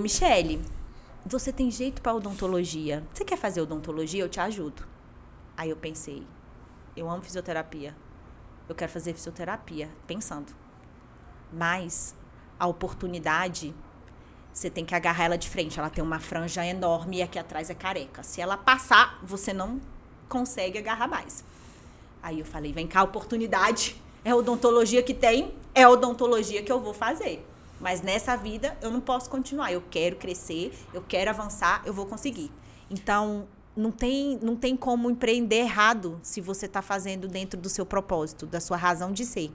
Michele, você tem jeito para odontologia. Você quer fazer odontologia? Eu te ajudo. Aí eu pensei, eu amo fisioterapia. Eu quero fazer fisioterapia, pensando. Mas a oportunidade, você tem que agarrar ela de frente. Ela tem uma franja enorme e aqui atrás é careca. Se ela passar, você não consegue agarrar mais. Aí eu falei, vem cá, oportunidade. É odontologia que tem, é odontologia que eu vou fazer. Mas nessa vida eu não posso continuar. Eu quero crescer, eu quero avançar, eu vou conseguir. Então, não tem, não tem como empreender errado se você está fazendo dentro do seu propósito, da sua razão de ser.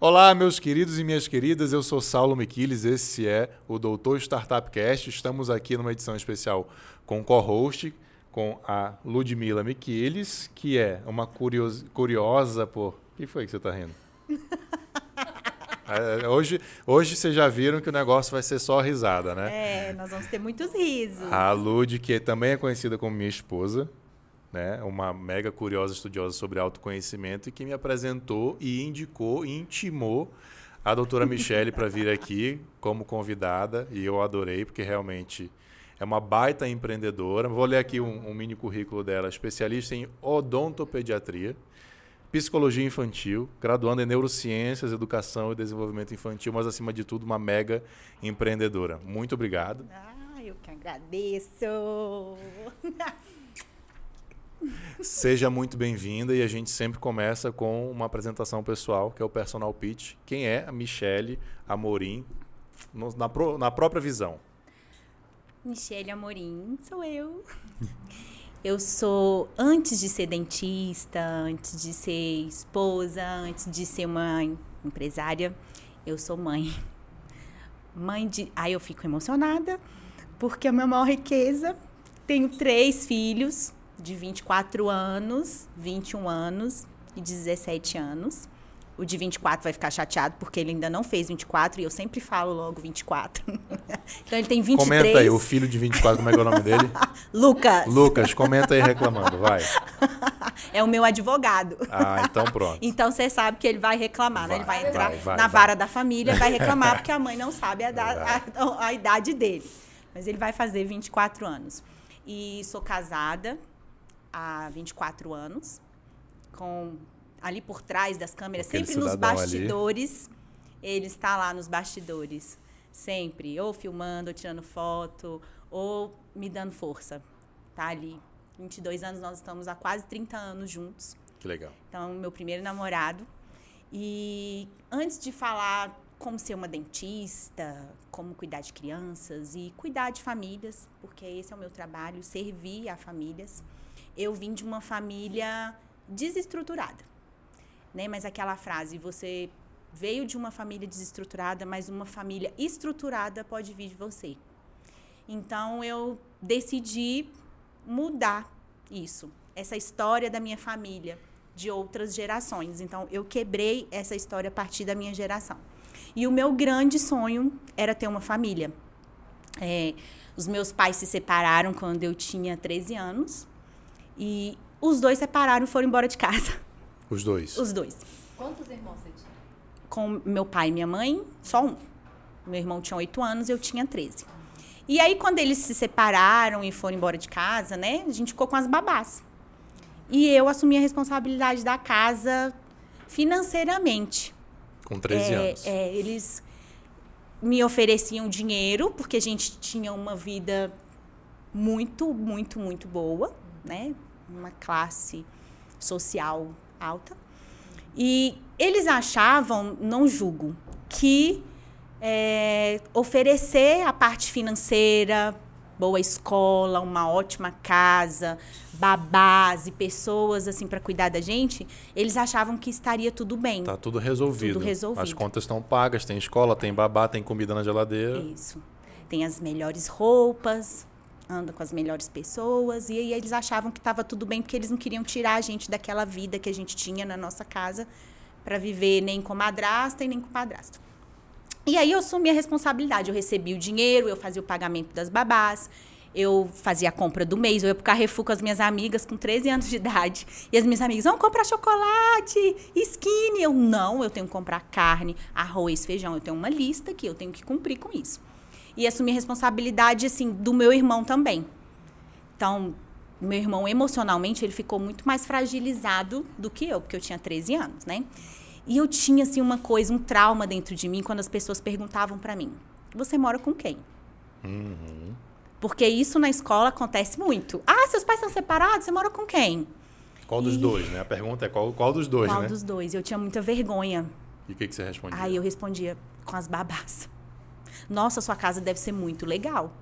Olá, meus queridos e minhas queridas, eu sou Saulo Miquiles, esse é o Doutor Startup Cast. Estamos aqui numa edição especial com o co-host, com a Ludmila Miquiles, que é uma curiosa, curiosa por... O que foi que você está rindo? É, hoje, hoje vocês já viram que o negócio vai ser só risada, né? É, nós vamos ter muitos risos. A Lud, que também é conhecida como minha esposa, né? uma mega curiosa estudiosa sobre autoconhecimento e que me apresentou e indicou e intimou a doutora Michele para vir aqui como convidada e eu adorei porque realmente é uma baita empreendedora. Vou ler aqui um, um mini currículo dela, especialista em odontopediatria, psicologia infantil, graduando em neurociências, educação e desenvolvimento infantil, mas acima de tudo uma mega empreendedora. Muito obrigado. Ah, eu que agradeço. Seja muito bem-vinda e a gente sempre começa com uma apresentação pessoal, que é o personal pitch. Quem é a Michele Amorim na, pro, na própria visão? Michele Amorim, sou eu. Eu sou, antes de ser dentista, antes de ser esposa, antes de ser uma empresária, eu sou mãe. Mãe de. Aí eu fico emocionada, porque a minha maior riqueza. Tenho três filhos, de 24 anos, 21 anos e 17 anos. O de 24 vai ficar chateado porque ele ainda não fez 24 e eu sempre falo logo 24. então ele tem 23. Comenta aí, o filho de 24, como é que é o nome dele? Lucas. Lucas, comenta aí reclamando, vai. é o meu advogado. Ah, então pronto. então você sabe que ele vai reclamar, vai, né? Ele vai entrar vai, vai, na vara da família e vai reclamar porque a mãe não sabe a, da, a, a idade dele. Mas ele vai fazer 24 anos. E sou casada, há 24 anos, com ali por trás das câmeras, Aquele sempre nos bastidores. Ali. Ele está lá nos bastidores, sempre, ou filmando, ou tirando foto, ou me dando força. Tá ali. 22 anos, nós estamos há quase 30 anos juntos. Que legal. Então, meu primeiro namorado. E antes de falar como ser uma dentista, como cuidar de crianças e cuidar de famílias, porque esse é o meu trabalho, servir a famílias eu vim de uma família desestruturada. Né? Mas aquela frase, você veio de uma família desestruturada, mas uma família estruturada pode vir de você. Então eu decidi mudar isso, essa história da minha família, de outras gerações. Então eu quebrei essa história a partir da minha geração. E o meu grande sonho era ter uma família. É, os meus pais se separaram quando eu tinha 13 anos. E os dois separaram e foram embora de casa. Os dois? Os dois. Quantos irmãos você tinha? Com meu pai e minha mãe, só um. Meu irmão tinha oito anos, eu tinha 13. E aí, quando eles se separaram e foram embora de casa, né? A gente ficou com as babás. E eu assumi a responsabilidade da casa financeiramente. Com 13 é, anos. É, eles me ofereciam dinheiro, porque a gente tinha uma vida muito, muito, muito boa, né? Uma classe social alta. E eles achavam, não julgo, que é, oferecer a parte financeira, boa escola, uma ótima casa, babás e pessoas assim para cuidar da gente, eles achavam que estaria tudo bem. Tá tudo resolvido. Tudo resolvido. As contas estão pagas, tem escola, tem babá, tem comida na geladeira. Isso. Tem as melhores roupas, anda com as melhores pessoas. E aí eles achavam que estava tudo bem, porque eles não queriam tirar a gente daquela vida que a gente tinha na nossa casa para viver nem com madrasta e nem com padrasto. E aí eu assumi a responsabilidade. Eu recebi o dinheiro, eu fazia o pagamento das babás, Eu fazia a compra do mês, eu ia pro Carrefour com as minhas amigas com 13 anos de idade. E as minhas amigas, vamos comprar chocolate, skinny. Eu, não, eu tenho que comprar carne, arroz, feijão. Eu tenho uma lista que eu tenho que cumprir com isso. E assumir a responsabilidade, assim, do meu irmão também. Então, meu irmão, emocionalmente, ele ficou muito mais fragilizado do que eu, porque eu tinha 13 anos, né? E eu tinha, assim, uma coisa, um trauma dentro de mim, quando as pessoas perguntavam para mim, você mora com quem? Uhum. Porque isso na escola acontece muito. Ah, seus pais são separados, você mora com quem? Qual dos e... dois, né? A pergunta é qual, qual dos dois, qual né? Qual dos dois? Eu tinha muita vergonha. E o que, que você respondia? Aí eu respondia com as babás. Nossa, sua casa deve ser muito legal.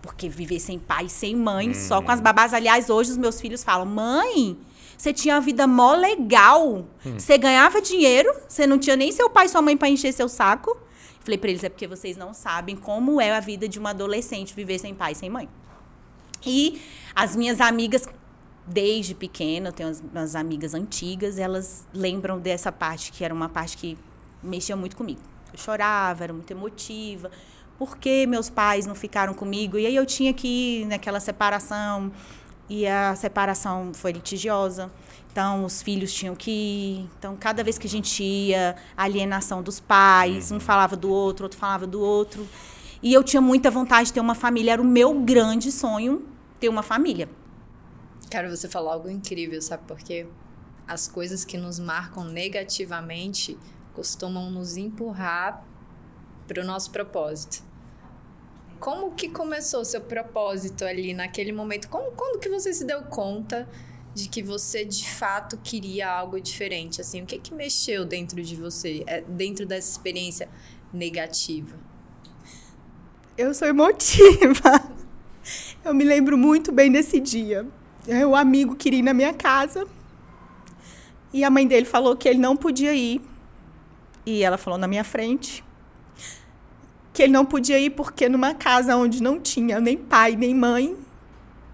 Porque viver sem pai, sem mãe, hum. só com as babás. Aliás, hoje os meus filhos falam: mãe, você tinha uma vida mó legal. Hum. Você ganhava dinheiro, você não tinha nem seu pai e sua mãe para encher seu saco. Falei para eles: é porque vocês não sabem como é a vida de uma adolescente viver sem pai sem mãe. E as minhas amigas, desde pequena, eu tenho umas, umas amigas antigas, elas lembram dessa parte, que era uma parte que mexia muito comigo. Eu chorava, era muito emotiva por que meus pais não ficaram comigo? E aí eu tinha que ir naquela separação, e a separação foi litigiosa. Então, os filhos tinham que ir. Então, cada vez que a gente ia, a alienação dos pais, um uhum. falava do outro, outro falava do outro. E eu tinha muita vontade de ter uma família, era o meu grande sonho ter uma família. Cara, você falou algo incrível, sabe por quê? As coisas que nos marcam negativamente costumam nos empurrar para o nosso propósito como que começou seu propósito ali naquele momento? Como, quando que você se deu conta de que você de fato queria algo diferente? Assim, o que que mexeu dentro de você, é, dentro dessa experiência negativa? Eu sou emotiva. Eu me lembro muito bem desse dia. O amigo queria ir na minha casa e a mãe dele falou que ele não podia ir. E ela falou na minha frente que ele não podia ir porque numa casa onde não tinha nem pai nem mãe,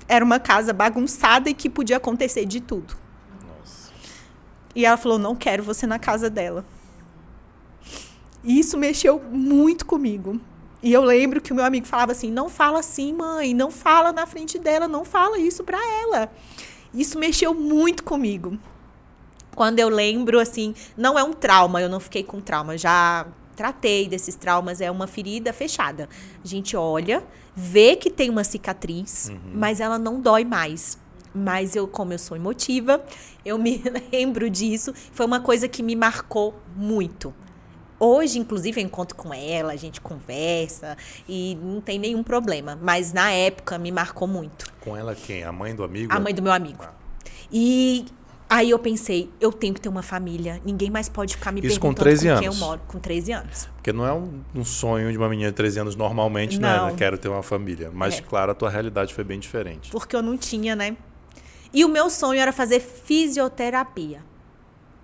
era uma casa bagunçada e que podia acontecer de tudo. Nossa. E ela falou: "Não quero você na casa dela". E isso mexeu muito comigo. E eu lembro que o meu amigo falava assim: "Não fala assim, mãe, não fala na frente dela, não fala isso para ela". Isso mexeu muito comigo. Quando eu lembro assim, não é um trauma, eu não fiquei com trauma, já tratei desses traumas, é uma ferida fechada. A gente olha, vê que tem uma cicatriz, uhum. mas ela não dói mais. Mas eu, como eu sou emotiva, eu me lembro disso. Foi uma coisa que me marcou muito. Hoje, inclusive, eu encontro com ela, a gente conversa e não tem nenhum problema. Mas na época me marcou muito. Com ela quem? A mãe do amigo? A mãe do meu amigo. Ah. E Aí eu pensei, eu tenho que ter uma família. Ninguém mais pode ficar me Isso com, 13 com anos. eu moro. Com 13 anos. Porque não é um, um sonho de uma menina de 13 anos normalmente, né? não. né? Quero ter uma família. Mas, é. claro, a tua realidade foi bem diferente. Porque eu não tinha, né? E o meu sonho era fazer fisioterapia.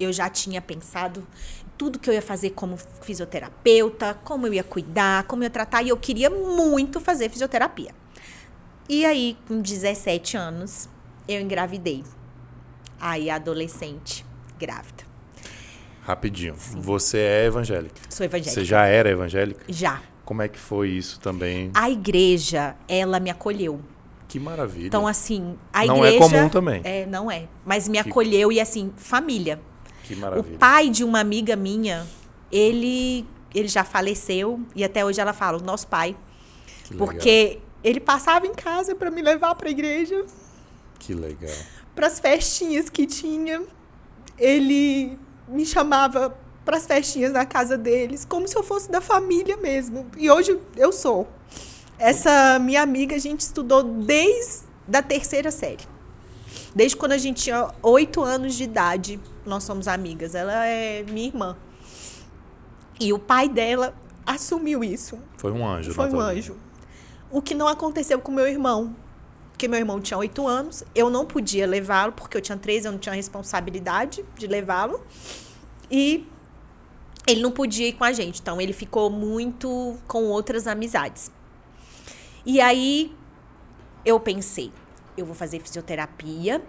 Eu já tinha pensado tudo que eu ia fazer como fisioterapeuta, como eu ia cuidar, como eu ia tratar. E eu queria muito fazer fisioterapia. E aí, com 17 anos, eu engravidei aí adolescente grávida. Rapidinho. Sim. Você é evangélica? Sou evangélica. Você já era evangélica? Já. Como é que foi isso também? A igreja, ela me acolheu. Que maravilha. Então, assim, a não igreja. Não é comum também. É, não é. Mas me que... acolheu e, assim, família. Que maravilha. O pai de uma amiga minha, ele, ele já faleceu e até hoje ela fala, o nosso pai. Que porque ele passava em casa para me levar para a igreja. Que legal para as festinhas que tinha. Ele me chamava para as festinhas na casa deles, como se eu fosse da família mesmo. E hoje eu sou. Essa minha amiga a gente estudou desde a terceira série. Desde quando a gente tinha oito anos de idade, nós somos amigas. Ela é minha irmã. E o pai dela assumiu isso. Foi um anjo. Foi um anjo. O que não aconteceu com meu irmão porque meu irmão tinha oito anos, eu não podia levá-lo, porque eu tinha 13, eu não tinha responsabilidade de levá-lo. E ele não podia ir com a gente, então ele ficou muito com outras amizades. E aí eu pensei, eu vou fazer fisioterapia.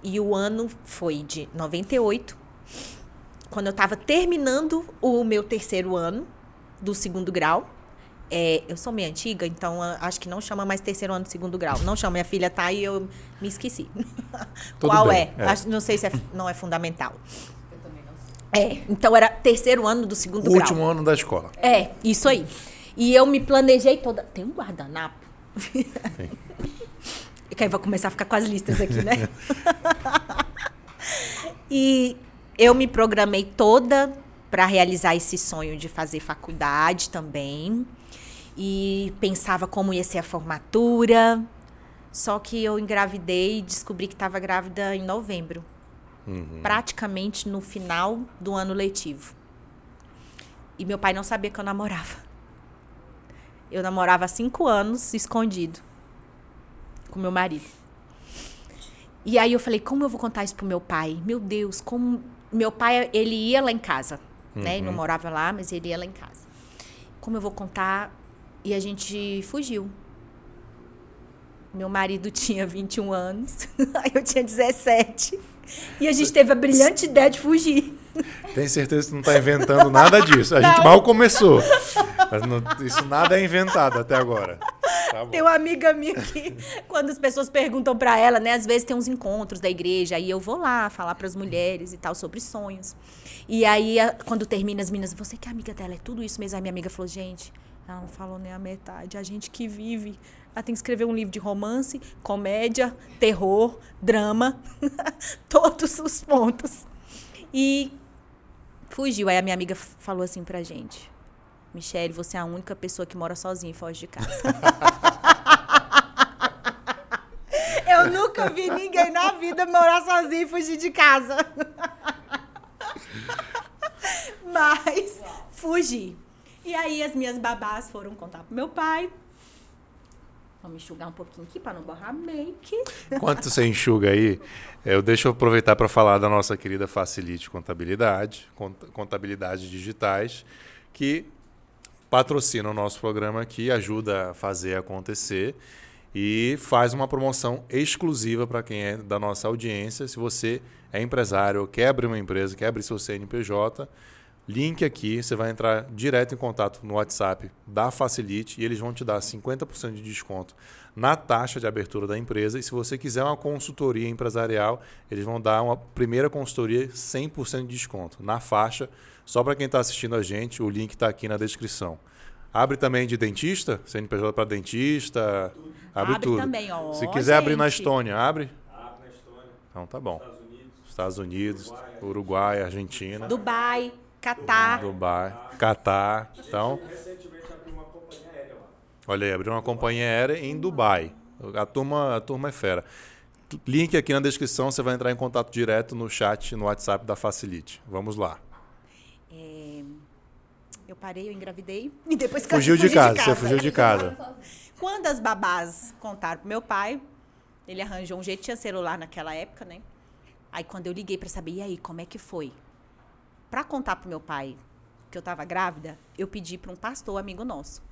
E o ano foi de 98, quando eu estava terminando o meu terceiro ano do segundo grau. É, eu sou meio antiga, então ah, acho que não chama mais terceiro ano de segundo grau. Não chama, minha filha tá e eu me esqueci. Tudo Qual bem, é? é. Acho- não sei se é, não é fundamental. É, então era terceiro ano do segundo O grau. último ano da escola. É, isso aí. E eu me planejei toda. Tem um guardanapo? que aí vai começar a ficar com as listas aqui, né? e eu me programei toda para realizar esse sonho de fazer faculdade também. E pensava como ia ser a formatura. Só que eu engravidei e descobri que estava grávida em novembro. Praticamente no final do ano letivo. E meu pai não sabia que eu namorava. Eu namorava há cinco anos, escondido. Com meu marido. E aí eu falei, como eu vou contar isso pro meu pai? Meu Deus, como... Meu pai, ele ia lá em casa, né? Ele não morava lá, mas ele ia lá em casa. Como eu vou contar? E a gente fugiu. Meu marido tinha 21 anos, aí eu tinha 17. E a gente teve a brilhante ideia de fugir. Tem certeza que você não está inventando nada disso. A gente mal começou. Não- isso nada é inventado até agora. Tá. Tem uma amiga minha que, quando as pessoas perguntam pra ela, né? Às vezes tem uns encontros da igreja, aí eu vou lá falar pras mulheres e tal sobre sonhos. E aí, quando termina as meninas, você que é amiga dela, é tudo isso mesmo. Aí minha amiga falou, gente, ela não falou nem a metade. A gente que vive, ela tem que escrever um livro de romance, comédia, terror, drama, todos os pontos. E fugiu. Aí a minha amiga falou assim pra gente. Michelle, você é a única pessoa que mora sozinha e foge de casa. Eu nunca vi ninguém na vida morar sozinho e fugir de casa. Mas fugi. E aí as minhas babás foram contar pro meu pai. Vamos enxugar um pouquinho aqui para não borrar make. Enquanto você enxuga aí, eu deixo eu aproveitar para falar da nossa querida Facilite Contabilidade, cont- Contabilidade Digitais, que patrocina o nosso programa aqui, ajuda a fazer acontecer e faz uma promoção exclusiva para quem é da nossa audiência. Se você é empresário quer abrir uma empresa, quer abrir seu CNPJ, link aqui, você vai entrar direto em contato no WhatsApp da Facilite e eles vão te dar 50% de desconto na taxa de abertura da empresa. E se você quiser uma consultoria empresarial, eles vão dar uma primeira consultoria 100% de desconto na faixa. Só para quem está assistindo a gente, o link está aqui na descrição. Abre também de dentista, CNPJ para dentista, abre, Abre tudo. também, ó, Se quiser abrir na gente. Estônia, abre? Abre na Estônia, Então tá bom. Estados Unidos, Estados Unidos, Uruguai, Argentina, Dubai, Catar. Dubai, Catar. Então, recentemente abriu uma companhia aérea lá. olha aí, abriu uma companhia aérea em Dubai. A turma, a turma é fera. Link aqui na descrição, você vai entrar em contato direto no chat, no WhatsApp da Facilite. Vamos lá. É, eu parei, eu engravidei. E depois Fugiu de fugi casa, você fugiu de casa. Quando as babás contaram pro meu pai, ele arranjou um jeito, tinha celular naquela época, né? Aí quando eu liguei pra saber, e aí, como é que foi? Pra contar pro meu pai que eu tava grávida, eu pedi pra um pastor amigo nosso.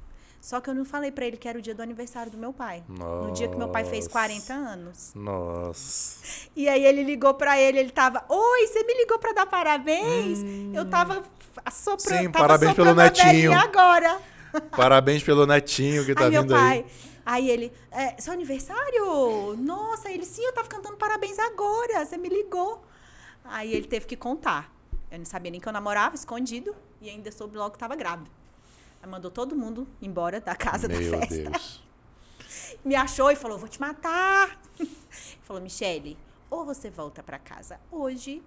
Só que eu não falei pra ele que era o dia do aniversário do meu pai. No dia que meu pai fez Nossa. 40 anos. Nossa. E aí ele ligou pra ele, ele tava, oi, você me ligou pra dar parabéns? Eu tava assoprando, Hum. Sim, tava parabéns pelo soprando netinho. agora. Parabéns pelo netinho que tá aí meu vindo pai, aí. aí ele, é, seu aniversário? Nossa, ele, sim, eu tava cantando parabéns agora, você me ligou. Aí ele teve que contar. Eu não sabia nem que eu namorava, escondido, e ainda soube logo que tava grávida. Aí mandou todo mundo embora da casa Meu da festa. Deus. Me achou e falou, vou te matar. falou, Michele, ou você volta pra casa hoje,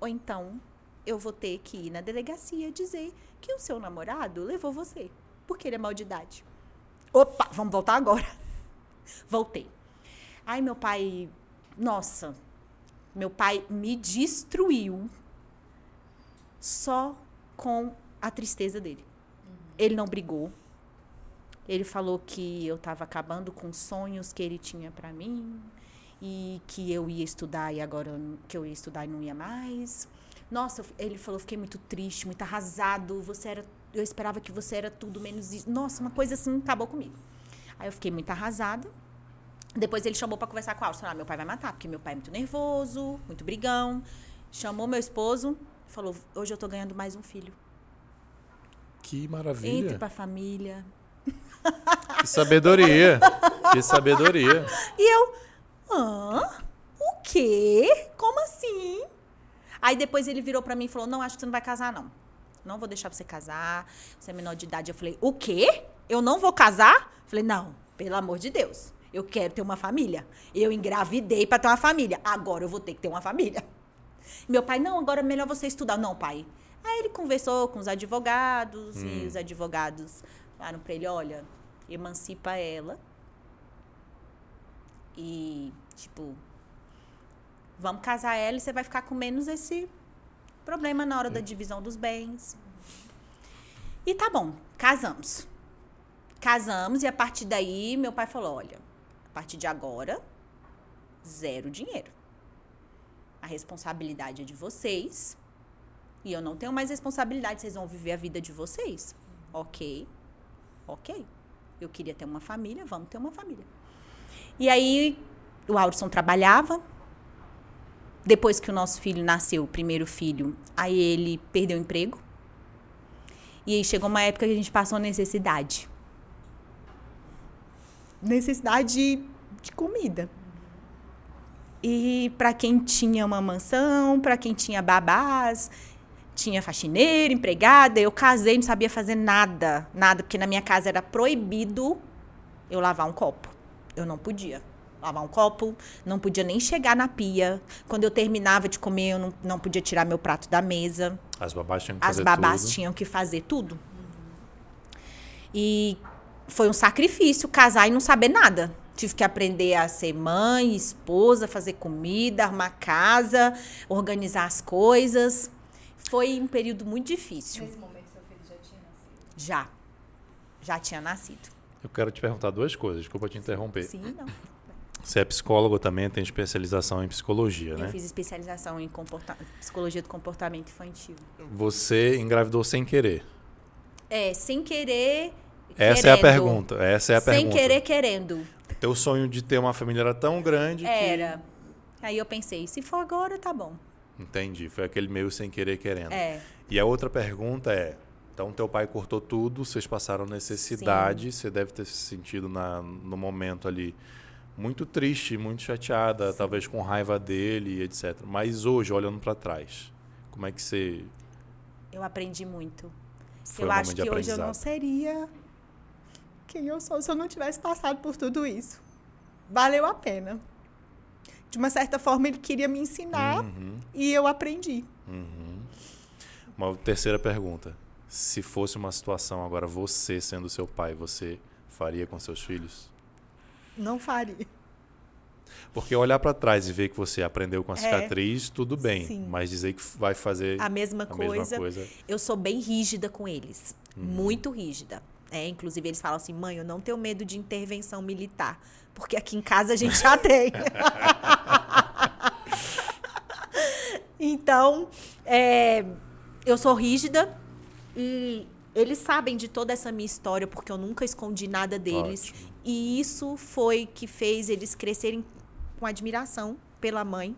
ou então eu vou ter que ir na delegacia dizer que o seu namorado levou você, porque ele é mal de idade. Opa, vamos voltar agora. Voltei. Aí meu pai, nossa, meu pai me destruiu só com a tristeza dele. Ele não brigou. Ele falou que eu estava acabando com sonhos que ele tinha para mim e que eu ia estudar e agora que eu ia estudar e não ia mais. Nossa, ele falou, fiquei muito triste, muito arrasado. Você era, eu esperava que você era tudo menos isso. Nossa, uma coisa assim acabou comigo. Aí eu fiquei muito arrasada. Depois ele chamou para conversar com a Alcio. Ah, meu pai vai matar, porque meu pai é muito nervoso, muito brigão. Chamou meu esposo, falou, hoje eu tô ganhando mais um filho. Que Entre maravilha. pra família. Que sabedoria. que sabedoria. E eu, hã? O quê? Como assim? Aí depois ele virou pra mim e falou: Não, acho que você não vai casar, não. Não vou deixar você casar. Você é menor de idade. Eu falei: O quê? Eu não vou casar? Eu falei: Não, pelo amor de Deus. Eu quero ter uma família. Eu engravidei pra ter uma família. Agora eu vou ter que ter uma família. Meu pai: Não, agora é melhor você estudar. Não, pai. Aí ele conversou com os advogados e os advogados falaram pra ele: Olha, emancipa ela. E, tipo, vamos casar ela e você vai ficar com menos esse problema na hora da divisão dos bens. E tá bom, casamos. Casamos e a partir daí meu pai falou: olha, a partir de agora, zero dinheiro. A responsabilidade é de vocês. E eu não tenho mais responsabilidade, vocês vão viver a vida de vocês. Ok, ok. Eu queria ter uma família, vamos ter uma família. E aí, o Aurson trabalhava. Depois que o nosso filho nasceu, o primeiro filho, aí ele perdeu o emprego. E aí chegou uma época que a gente passou necessidade. Necessidade de comida. E para quem tinha uma mansão, para quem tinha babás, tinha faxineira, empregada, eu casei, não sabia fazer nada, nada, porque na minha casa era proibido eu lavar um copo. Eu não podia lavar um copo, não podia nem chegar na pia. Quando eu terminava de comer, eu não, não podia tirar meu prato da mesa. As babás tinham que As fazer babás tudo. tinham que fazer tudo. E foi um sacrifício casar e não saber nada. Tive que aprender a ser mãe, esposa, fazer comida, arrumar casa, organizar as coisas. Foi um período muito difícil. Nesse momento, seu filho já tinha nascido. Já. Já tinha nascido. Eu quero te perguntar duas coisas, desculpa te interromper. Sim, não. Você é psicólogo também, tem especialização em psicologia, né? Eu fiz especialização em comporta- psicologia do comportamento infantil. Você engravidou sem querer. É, sem querer. Essa é a querendo. pergunta. Essa é a sem pergunta. querer, querendo. Teu sonho de ter uma família era tão grande que... Era. Aí eu pensei, se for agora, tá bom. Entendi. Foi aquele meio sem querer querendo. É. E a outra pergunta é: então teu pai cortou tudo, vocês passaram necessidade, você deve ter se sentido na, no momento ali muito triste, muito chateada, talvez com raiva dele, etc. Mas hoje, olhando para trás, como é que você Eu aprendi muito. foi eu o acho que hoje eu não Seria quem eu sou se eu não tivesse passado por tudo isso. Valeu a pena. De uma certa forma, ele queria me ensinar Uhum, e eu aprendi. uhum. Uma terceira pergunta: se fosse uma situação agora você sendo seu pai, você faria com seus filhos? Não faria. Porque olhar para trás e ver que você aprendeu com a É. cicatriz, tudo bem. Sim. Mas dizer que vai fazer A mesma a coisa. mesma coisa. Eu sou bem rígida com eles. Uhum. Muito rígida. É, inclusive, eles falam assim: mãe, eu não tenho medo de intervenção militar. Porque aqui em casa a gente já tem. então, é, eu sou rígida e eles sabem de toda essa minha história, porque eu nunca escondi nada deles. Ótimo. E isso foi que fez eles crescerem com admiração pela mãe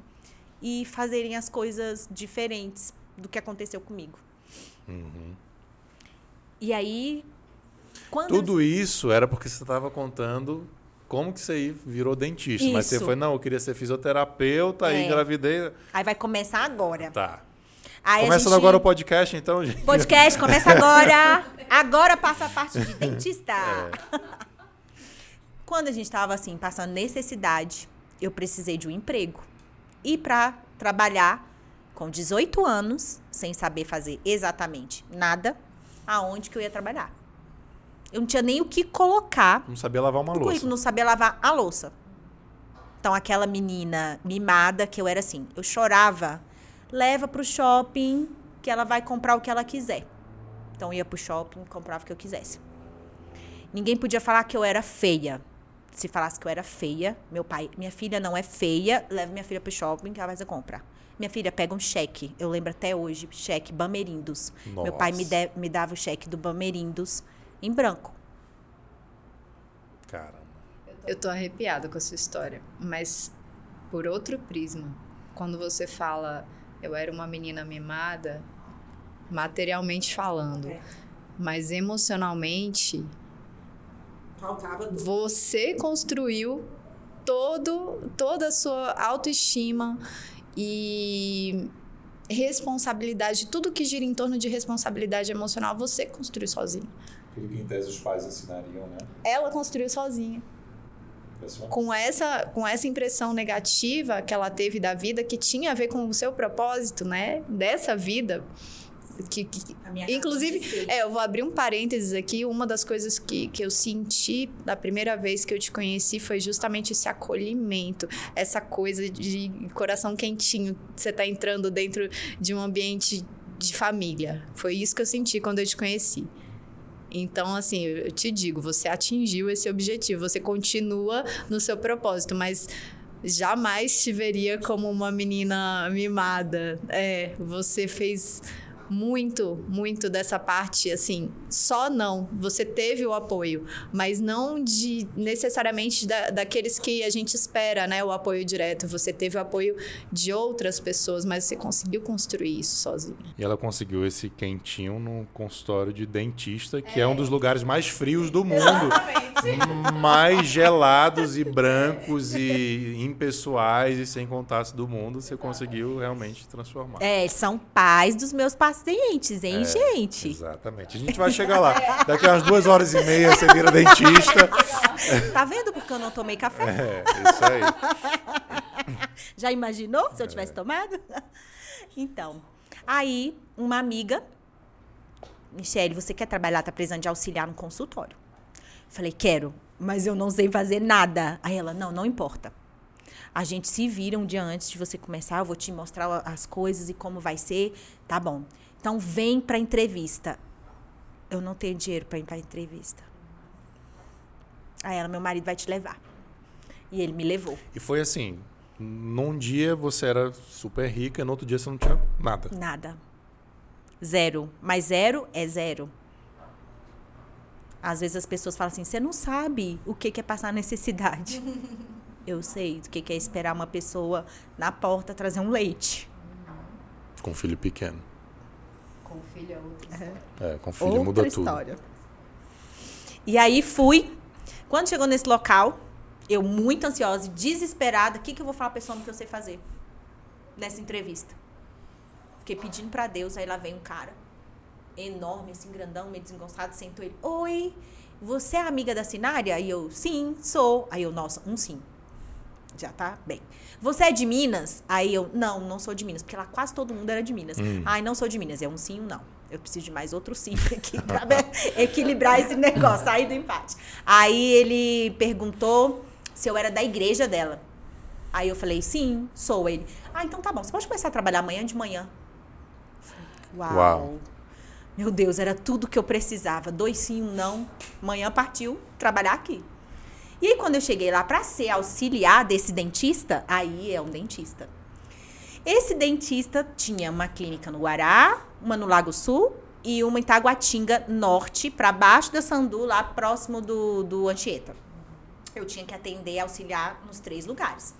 e fazerem as coisas diferentes do que aconteceu comigo. Uhum. E aí, quando Tudo isso era porque você estava contando como que você aí virou dentista. Mas você Isso. foi, não, eu queria ser fisioterapeuta, aí É. engravidei. aí vai começar agora. Tá. Aí Começando gente- agora o podcast, então, gente. podcast começa agora. Agora passa a parte de dentista. É. Quando a gente tava assim passando necessidade, eu precisei de um emprego. E para trabalhar com 18 anos, sem saber fazer exatamente nada, aonde que eu ia trabalhar? Eu não tinha nem o que colocar Não sabia lavar uma no louça. não sabia lavar a louça. Então, aquela menina mimada que eu era assim, eu chorava, leva pro shopping que ela vai comprar o que ela quiser. Então, ia pro shopping, comprava o que eu quisesse. Ninguém podia falar que eu era feia. Se falasse que eu era feia, meu pai, minha filha não é feia, leva minha filha pro shopping que ela vai fazer compra. Minha filha pega um cheque, eu lembro até hoje, cheque Bamerindos. Meu pai me, Nossa. de- me dava o cheque do Bamerindos em branco. Caramba. Eu tô arrepiada com a sua história, mas por outro prisma. Quando você fala, eu era uma menina mimada, materialmente falando, mas emocionalmente Faltava você construiu todo, toda a sua autoestima e responsabilidade, tudo que gira em torno de responsabilidade emocional, você construiu sozinho. Aquilo que em tese os pais ensinariam, né? Ela construiu sozinha. Pessoal? Com essa, com essa impressão negativa que ela teve da vida, que tinha a ver com o seu propósito, né? Dessa vida. Que, que- Inclusive, é, eu vou abrir um parênteses aqui. Uma das coisas que, que eu senti da primeira vez que eu te conheci foi justamente esse acolhimento, essa coisa de coração quentinho. Você tá entrando dentro de um ambiente de família. Foi isso que eu senti quando eu te conheci. Então, assim, eu te digo, você atingiu esse objetivo, você continua no seu propósito, mas jamais te veria como uma menina mimada. É, você fez muito, muito dessa parte, assim, só não. Você teve o apoio, mas não de necessariamente da, daqueles que a gente espera, né? O apoio direto. Você teve o apoio de outras pessoas, mas você conseguiu construir isso sozinho. E ela conseguiu esse quentinho no consultório de dentista, que é, um dos lugares mais frios do mundo. mais gelados e brancos e impessoais e sem contato do mundo. Você conseguiu realmente transformar. É, são pais dos meus pacientes, hein, gente? Exatamente. A gente vai chegar lá. Daqui a umas duas horas e meia você vira dentista. Tá vendo porque eu não tomei café? É, isso aí. Já imaginou se eu tivesse tomado? Então, aí uma amiga, Michele, você quer trabalhar, tá precisando de auxiliar no consultório? Falei, quero, mas eu não sei fazer nada. Aí ela, não, não importa. A gente se vira um dia antes de você começar, eu vou te mostrar as coisas e como vai ser. Tá bom. Então vem pra entrevista. Eu não tenho dinheiro pra ir pra entrevista. Aí ela, meu marido vai te levar. E ele me levou. E foi assim: num dia você era super rica, no outro dia você não tinha nada. Nada. Zero. Mas zero é zero. Às vezes as pessoas falam assim: você não sabe o que que é passar necessidade. Eu sei o que é esperar uma pessoa na porta trazer um leite. Com filho pequeno. Com filha outros. É, com filho Outra muda tudo. história. E aí fui. Quando chegou nesse local, eu muito ansiosa e desesperada, o que, que eu vou falar pra pessoa que eu sei fazer? Nessa entrevista. Fiquei pedindo pra Deus, aí lá vem um cara. Enorme, assim, grandão, meio desengonçado, sentou ele. Oi, você é amiga da Sinária? Aí eu, sim, sou. Aí eu, nossa, um sim. Já tá bem. Você é de Minas? Aí eu, não, não sou de Minas, porque lá quase todo mundo era de Minas. Ai, não sou de Minas, é um sim, um não. Eu preciso de mais outro sim aqui pra equilibrar esse negócio, sair do empate. Aí ele perguntou se eu era da igreja dela. Aí eu falei, sim, sou ele. Ah, então tá bom, você pode começar a trabalhar amanhã de manhã. Uau. Uau. Meu Deus, era tudo que eu precisava. Dois sim, um não. Manhã partiu trabalhar aqui. E aí, quando eu cheguei lá para ser auxiliar desse dentista, aí é um dentista. Esse dentista tinha uma clínica no Guará, uma no Lago Sul e uma em Taguatinga Norte, para baixo da Sandu, lá próximo do, do Anchieta. Eu tinha que atender auxiliar nos três lugares.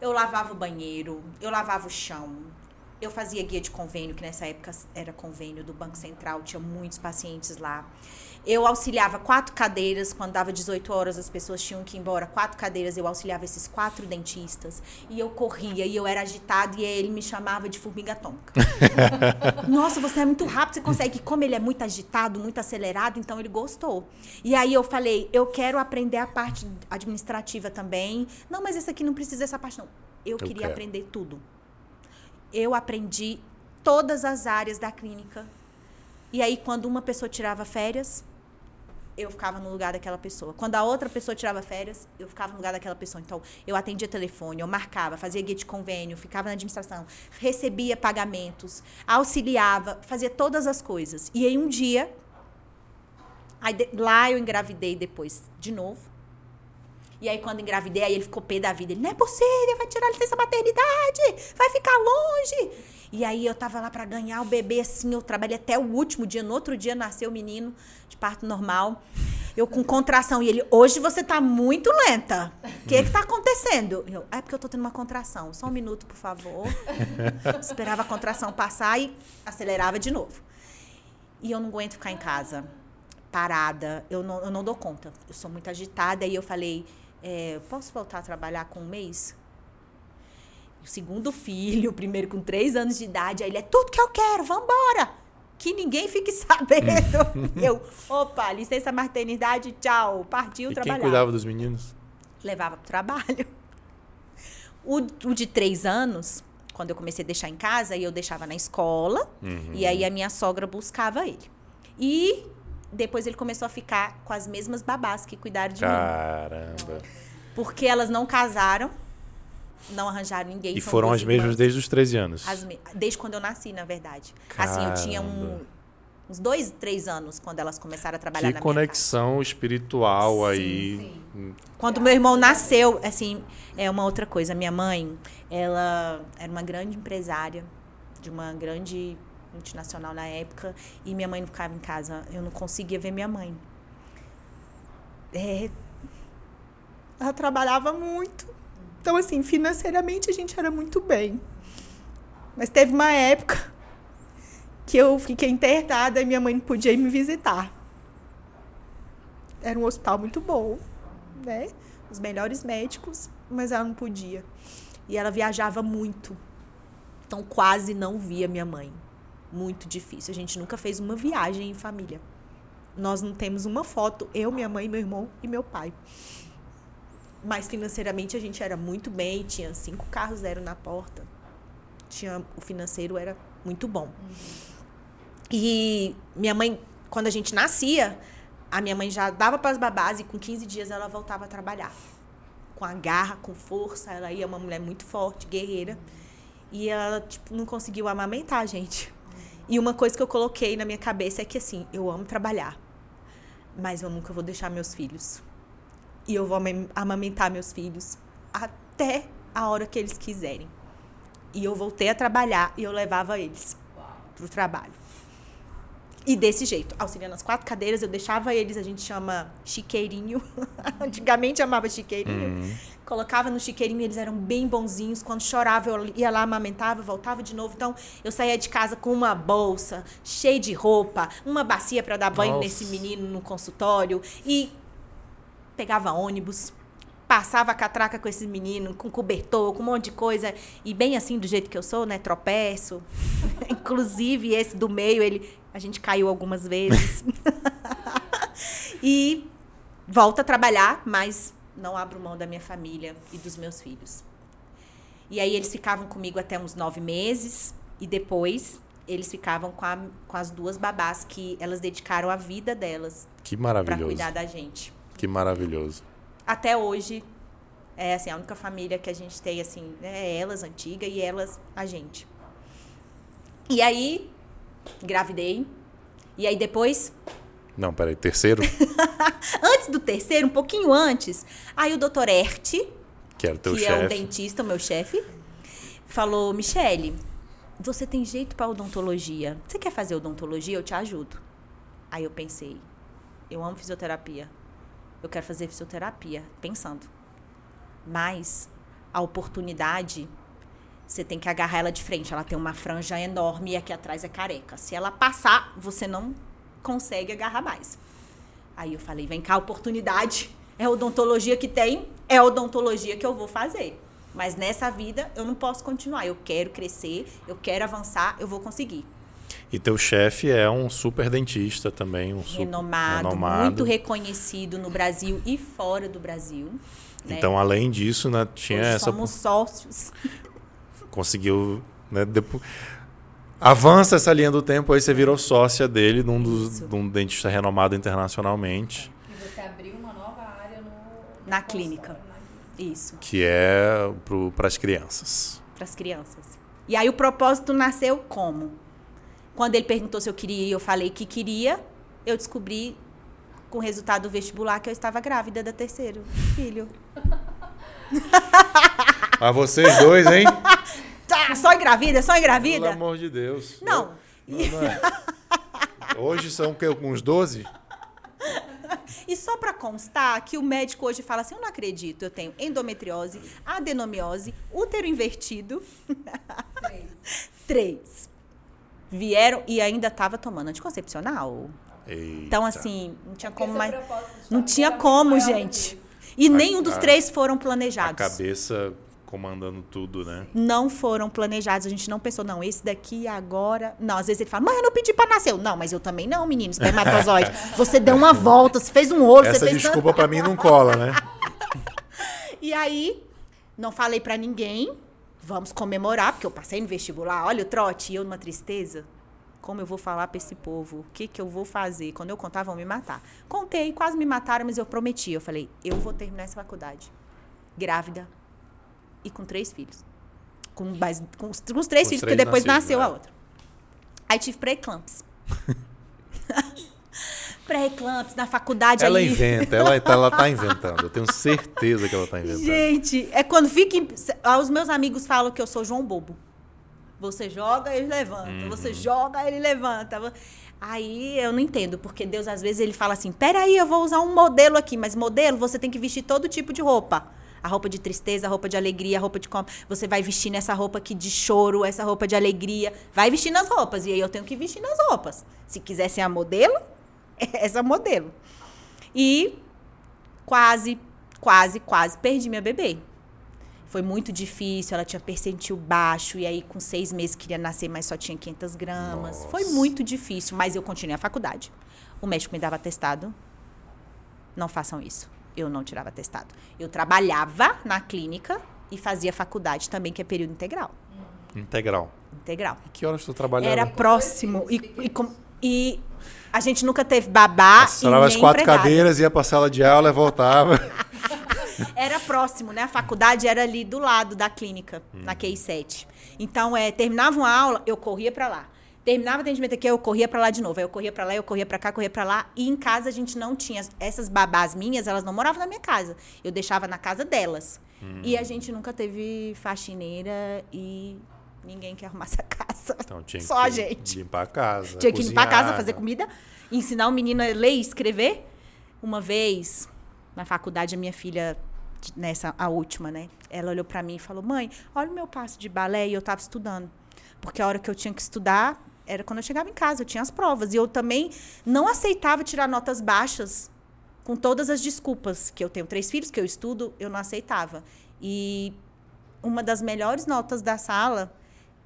Eu lavava o banheiro, eu lavava o chão, eu fazia guia de convênio, que nessa época era convênio do Banco Central, tinha muitos pacientes lá. Eu auxiliava quatro cadeiras, quando dava 18 horas as pessoas tinham que ir embora, quatro cadeiras, eu auxiliava esses quatro dentistas. E eu corria, e eu era agitado, e ele me chamava de formiga atômica. Nossa, você é muito rápido, você consegue. Como ele é muito agitado, muito acelerado, então ele gostou. E aí eu falei, eu quero aprender a parte administrativa também. Não, mas esse aqui não precisa dessa parte, não. Eu, queria quero. aprender tudo. Eu aprendi todas as áreas da clínica. E aí, quando uma pessoa tirava férias, eu ficava no lugar daquela pessoa. Quando a outra pessoa tirava férias, eu ficava no lugar daquela pessoa. Então, eu atendia telefone, eu marcava, fazia guia de convênio, ficava na administração, recebia pagamentos, auxiliava, fazia todas as coisas. E aí, um dia, aí lá eu engravidei depois de novo. E aí, quando engravidei, aí ele ficou pé da vida. Ele, não é possível, vai tirar licença maternidade, vai ficar longe. E aí, eu tava lá pra ganhar o bebê, assim, eu trabalhei até o último dia. No outro dia, nasceu o menino de parto normal. Eu com contração. E ele, hoje você tá muito lenta. O que que tá acontecendo? Eu, é porque eu tô tendo uma contração. Só um minuto, por favor. Esperava a contração passar e acelerava de novo. E eu não aguento ficar em casa, parada. Eu não, eu não dou conta. Eu sou muito agitada. E eu falei, é, posso voltar a trabalhar com um mês? O segundo filho, o primeiro com três anos de idade, aí ele é tudo que eu quero, vambora! Que ninguém fique sabendo. eu, opa, licença maternidade, tchau, partiu E trabalhar. quem cuidava dos meninos? Levava pro trabalho. O, o de três anos, quando eu comecei a deixar em casa, eu deixava na escola, e aí a minha sogra buscava ele. E depois ele começou a ficar com as mesmas babás que cuidaram de mim. Caramba. Porque elas não casaram, não arranjaram ninguém. E foram as mesmas desde os 13 anos. As desde quando eu nasci, na verdade. Assim, eu tinha um- Caramba. uns dois, três anos quando elas começaram a trabalhar Que na conexão espiritual aí. Quando meu irmão nasceu, assim, é uma outra coisa. Minha mãe, ela era uma grande empresária de uma grande multinacional na época e minha mãe não ficava em casa. Eu não conseguia ver minha mãe. É, Ela trabalhava muito. Então, assim, financeiramente a gente era muito bem. Mas teve uma época que eu fiquei internada e minha mãe não podia me visitar. Era um hospital muito bom, né? Os melhores médicos, mas ela não podia. E ela viajava muito. Então quase não via minha mãe. Muito difícil. A gente nunca fez uma viagem em família. Nós não temos uma foto, eu, minha mãe, meu irmão e meu pai. Mas financeiramente a gente era muito bem, tinha cinco carros zero na porta. Tinha, o financeiro era muito bom. E minha mãe, quando a gente nascia, a minha mãe já dava para as babás e com 15 dias ela voltava a trabalhar com a garra, com força. Ela ia uma mulher muito forte, guerreira. E ela, tipo, não conseguiu amamentar a gente. E uma coisa que eu coloquei na minha cabeça é que, assim, eu amo trabalhar. Mas eu nunca vou deixar meus filhos. E eu vou amam- amamentar meus filhos até a hora que eles quiserem. E eu voltei a trabalhar e eu levava eles pro trabalho. E desse jeito, auxiliando as quatro cadeiras, eu deixava eles, a gente chama chiqueirinho. Antigamente chamava chiqueirinho. Colocava no chiqueirinho, eles eram bem bonzinhos. Quando chorava, eu ia lá, amamentava, voltava de novo. Então, eu saía de casa com uma bolsa cheia de roupa, uma bacia para dar banho Nossa. nesse menino no consultório e pegava ônibus. Passava a catraca com esse menino, com cobertor, com um monte de coisa. E bem assim, do jeito que eu sou, né? Tropeço. Inclusive, esse do meio, ele, a gente caiu algumas vezes. e volto a trabalhar, mas não abro mão da minha família e dos meus filhos. E aí eles ficavam comigo até uns nove meses e depois eles ficavam com, a- com as duas babás que elas dedicaram a vida delas Que maravilhoso. cuidar da gente. Que maravilhoso. Até hoje é assim a única família que a gente tem assim é elas antiga e elas a gente. E aí engravidei e aí depois Não, peraí. Terceiro, antes do terceiro um pouquinho antes aí o doutor Erte que era teu que é o dentista, o meu chefe, falou: Michele, você tem jeito para odontologia. Você quer fazer odontologia? Eu te ajudo. Aí eu pensei: eu amo fisioterapia. Eu quero fazer fisioterapia, pensando. Mas a oportunidade, você tem que agarrar ela de frente. Ela tem uma franja enorme e aqui atrás é careca. Se ela passar, você não consegue agarrar mais. Aí eu falei, vem cá, oportunidade. É odontologia que tem, é odontologia que eu vou fazer. Mas nessa vida eu não posso continuar. Eu quero crescer, eu quero avançar, eu vou conseguir. E teu chefe é um super dentista também, um super Renomado, renomado. muito reconhecido no Brasil e fora do Brasil. né? Então, além disso, né, tinha Hoje essa somos sócios. conseguiu, né, depo- avança essa linha do tempo, aí você virou sócia dele, num dos, Isso. de um dentista renomado internacionalmente, E você abriu uma nova área no, Na clínica. Isso, que é para as crianças. para as crianças. E aí o propósito nasceu como? Quando ele perguntou se eu queria e eu falei que queria, eu descobri com o resultado do vestibular que eu estava grávida da terceiro filho. A vocês dois, hein? Tá, só engravida, só Pelo engravida? amor de Deus. Não. Não, não é. Hoje são o quê? uns 12? E só para constar que o médico hoje fala assim: eu não acredito, eu tenho endometriose, adenomiose, útero invertido. Três. Vieram e ainda tava tomando anticoncepcional. Eita. Então, assim, não tinha como mais. Não tinha como, gente. E A- nenhum dos a- três foram A planejados. cabeça comandando tudo, né? Não foram planejados. A gente não pensou, não, esse daqui agora. Não, às vezes ele fala, mãe, eu não pedi pra nascer. Eu, não, mas eu também não, menino, espermatozoide. Você deu uma volta, você fez um você Essa fez. desculpa pra mim não cola, né? E aí, não falei pra ninguém. Vamos comemorar, porque eu passei no vestibular. Olha o trote, e eu numa tristeza. Como eu vou falar pra esse povo? O que que eu vou fazer? Quando eu contar, vão me matar. Contei, quase me mataram, mas eu prometi. Eu falei, eu vou terminar essa faculdade. Grávida e com três filhos. Com, mais, com, os, com os três Com os filhos, três porque depois nasceu né? a outra. Aí tive pré-eclampsia. pré-eclampsia na faculdade. Ela aí... inventa, ela, tá- ela tá inventando. Eu tenho certeza que ela tá inventando. Gente, é quando fica. em- ah, Os meus amigos falam que eu sou João Bobo. Você joga, ele levanta. Uhum. Você joga, ele levanta. Aí eu não entendo, porque Deus às vezes ele fala assim: peraí, eu vou usar um modelo aqui, mas modelo você tem que vestir todo tipo de roupa. A roupa de tristeza, a roupa de alegria, a roupa de como. Você vai vestir nessa roupa aqui de choro, essa roupa de alegria. Vai vestir nas roupas. E aí eu tenho que vestir nas roupas. Se quiser ser a modelo, essa modelo. E quase, quase, quase perdi minha bebê. Foi muito difícil, ela tinha percentil baixo, e aí com seis meses queria nascer, mas só tinha 500 gramas. Nossa. Foi muito difícil, mas eu continuei a faculdade. O médico me dava atestado. Não façam isso. Eu não tirava atestado. Eu trabalhava na clínica e fazia faculdade também, que é período integral. Integral. Integral. E que horas tu trabalhava? Era próximo. E, e, e a gente nunca teve babá Sarava as quatro empregada. cadeiras, ia pra sala de aula e voltava. Era próximo, né? A faculdade era ali do lado da clínica, na QI 7. Então, é, terminava uma aula, eu corria pra lá. Terminava o atendimento aqui, eu corria pra lá de novo. Aí eu corria pra lá, eu corria pra cá, corria pra lá. E em casa a gente não tinha. Essas babás minhas, elas não moravam na minha casa. Eu deixava na casa delas. E a gente nunca teve faxineira e ninguém que arrumasse a casa. Então tinha Só a que gente. limpar a casa. Tinha que limpar a casa, cozinhar. fazer comida, ensinar o menino a ler e escrever. Uma vez, na faculdade, a minha filha, nessa, a última, né? Ela olhou pra mim e falou: Mãe, olha o meu passo de balé. E eu tava estudando. Porque a hora que eu tinha que estudar era quando eu chegava em casa, eu tinha as provas. E eu também não aceitava tirar notas baixas com todas as desculpas. Que eu tenho três filhos, que eu estudo, eu não aceitava. E uma das melhores notas da sala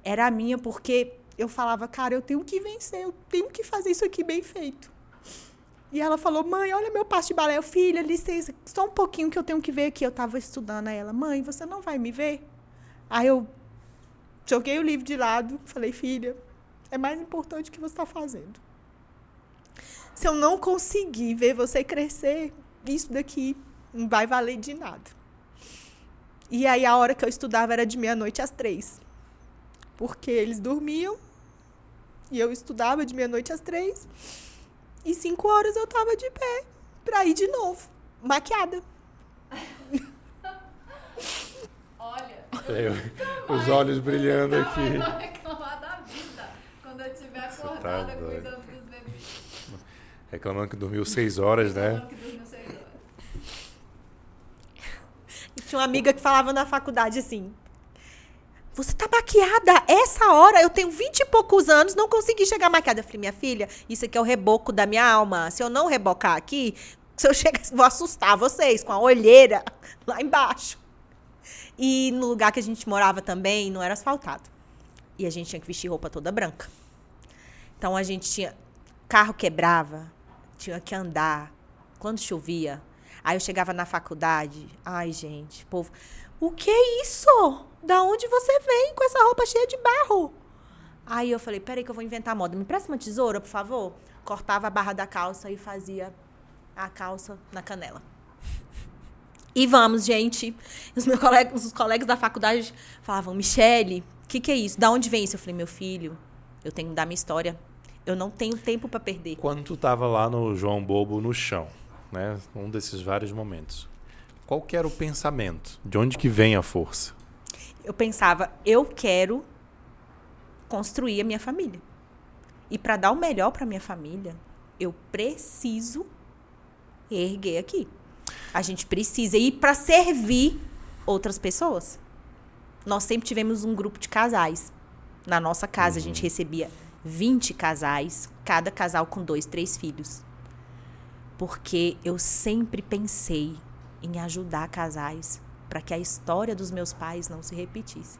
era a minha, porque eu falava, cara, eu tenho que vencer, eu tenho que fazer isso aqui bem feito. E ela falou, mãe, olha meu passo de balé. Eu, filha, licença, só um pouquinho que eu tenho que ver aqui. Eu tava estudando. Aí ela, mãe, você não vai me ver? Aí eu joguei o livro de lado, falei, filha, é mais importante o que você está fazendo. Se eu não conseguir ver você crescer, isso daqui não vai valer de nada. E aí a hora que eu estudava era de meia-noite às três. Porque eles dormiam e eu estudava de meia-noite às três. E cinco horas eu tava de pé pra ir de novo, maquiada. Olha, Eu- os olhos brilhando eu aqui. vou reclamar da vida quando eu estiver acordada doido. cuidando dos bebês. Reclamando que dormiu seis horas, né? Falando que dormiu seis horas. E tinha uma amiga que falava na faculdade assim: Você tá maquiada essa hora? Eu tenho vinte e poucos anos, não consegui chegar maquiada. Eu falei, minha filha, isso aqui é o reboco da minha alma. Se eu não rebocar aqui, se eu chegar, vou assustar vocês com a olheira lá embaixo. E no lugar que a gente morava também, não era asfaltado. E a gente tinha que vestir roupa toda branca. Então a gente tinha. Carro quebrava, tinha que andar. Quando chovia. Aí eu chegava na faculdade. Ai, gente, povo. O que é isso? Da onde você vem com essa roupa cheia de barro? Aí eu falei, peraí que eu vou inventar moda. Me presta uma tesoura, por favor? Cortava a barra da calça e fazia a calça na canela. E vamos, gente. Os meus colegas, os colegas da faculdade falavam, Michele, o que, que é isso? Da onde vem isso? Eu falei, meu filho, eu tenho que dar minha história. Eu não tenho tempo para perder. Quando tu tava lá no João Bobo no chão, né? Um desses vários momentos. Qual que era o pensamento? De onde que vem a força? Eu pensava, eu quero construir a minha família. E para dar o melhor para minha família, eu preciso erguer aqui. A gente precisa ir para servir outras pessoas. Nós sempre tivemos um grupo de casais. Na nossa casa, a gente recebia 20 casais, cada casal com dois, três filhos. Porque eu sempre pensei em ajudar casais para que a história dos meus pais não se repetisse.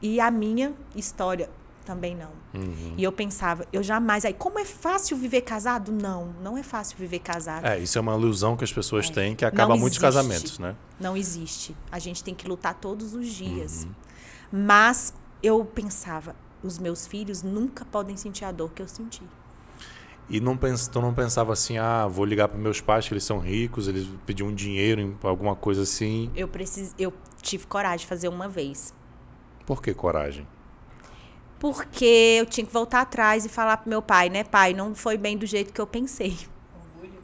E a minha história também não. Uhum. E eu pensava, eu jamais. Aí, como é fácil viver casado? Não, não é fácil viver casado. É, isso é uma ilusão que as pessoas É. têm que acaba Não muitos existe. casamentos, né? Não existe. A gente tem que lutar todos os dias. Uhum. Mas eu pensava, os meus filhos nunca podem sentir a dor que eu senti. E não pens, tu não pensava assim, ah, vou ligar para meus pais que eles são ricos, eles pediam um dinheiro, em alguma coisa assim. Eu precis, eu tive coragem de fazer uma vez. Por que coragem? Porque eu tinha que voltar atrás e falar pro meu pai, né, pai, não foi bem do jeito que eu pensei. Orgulho.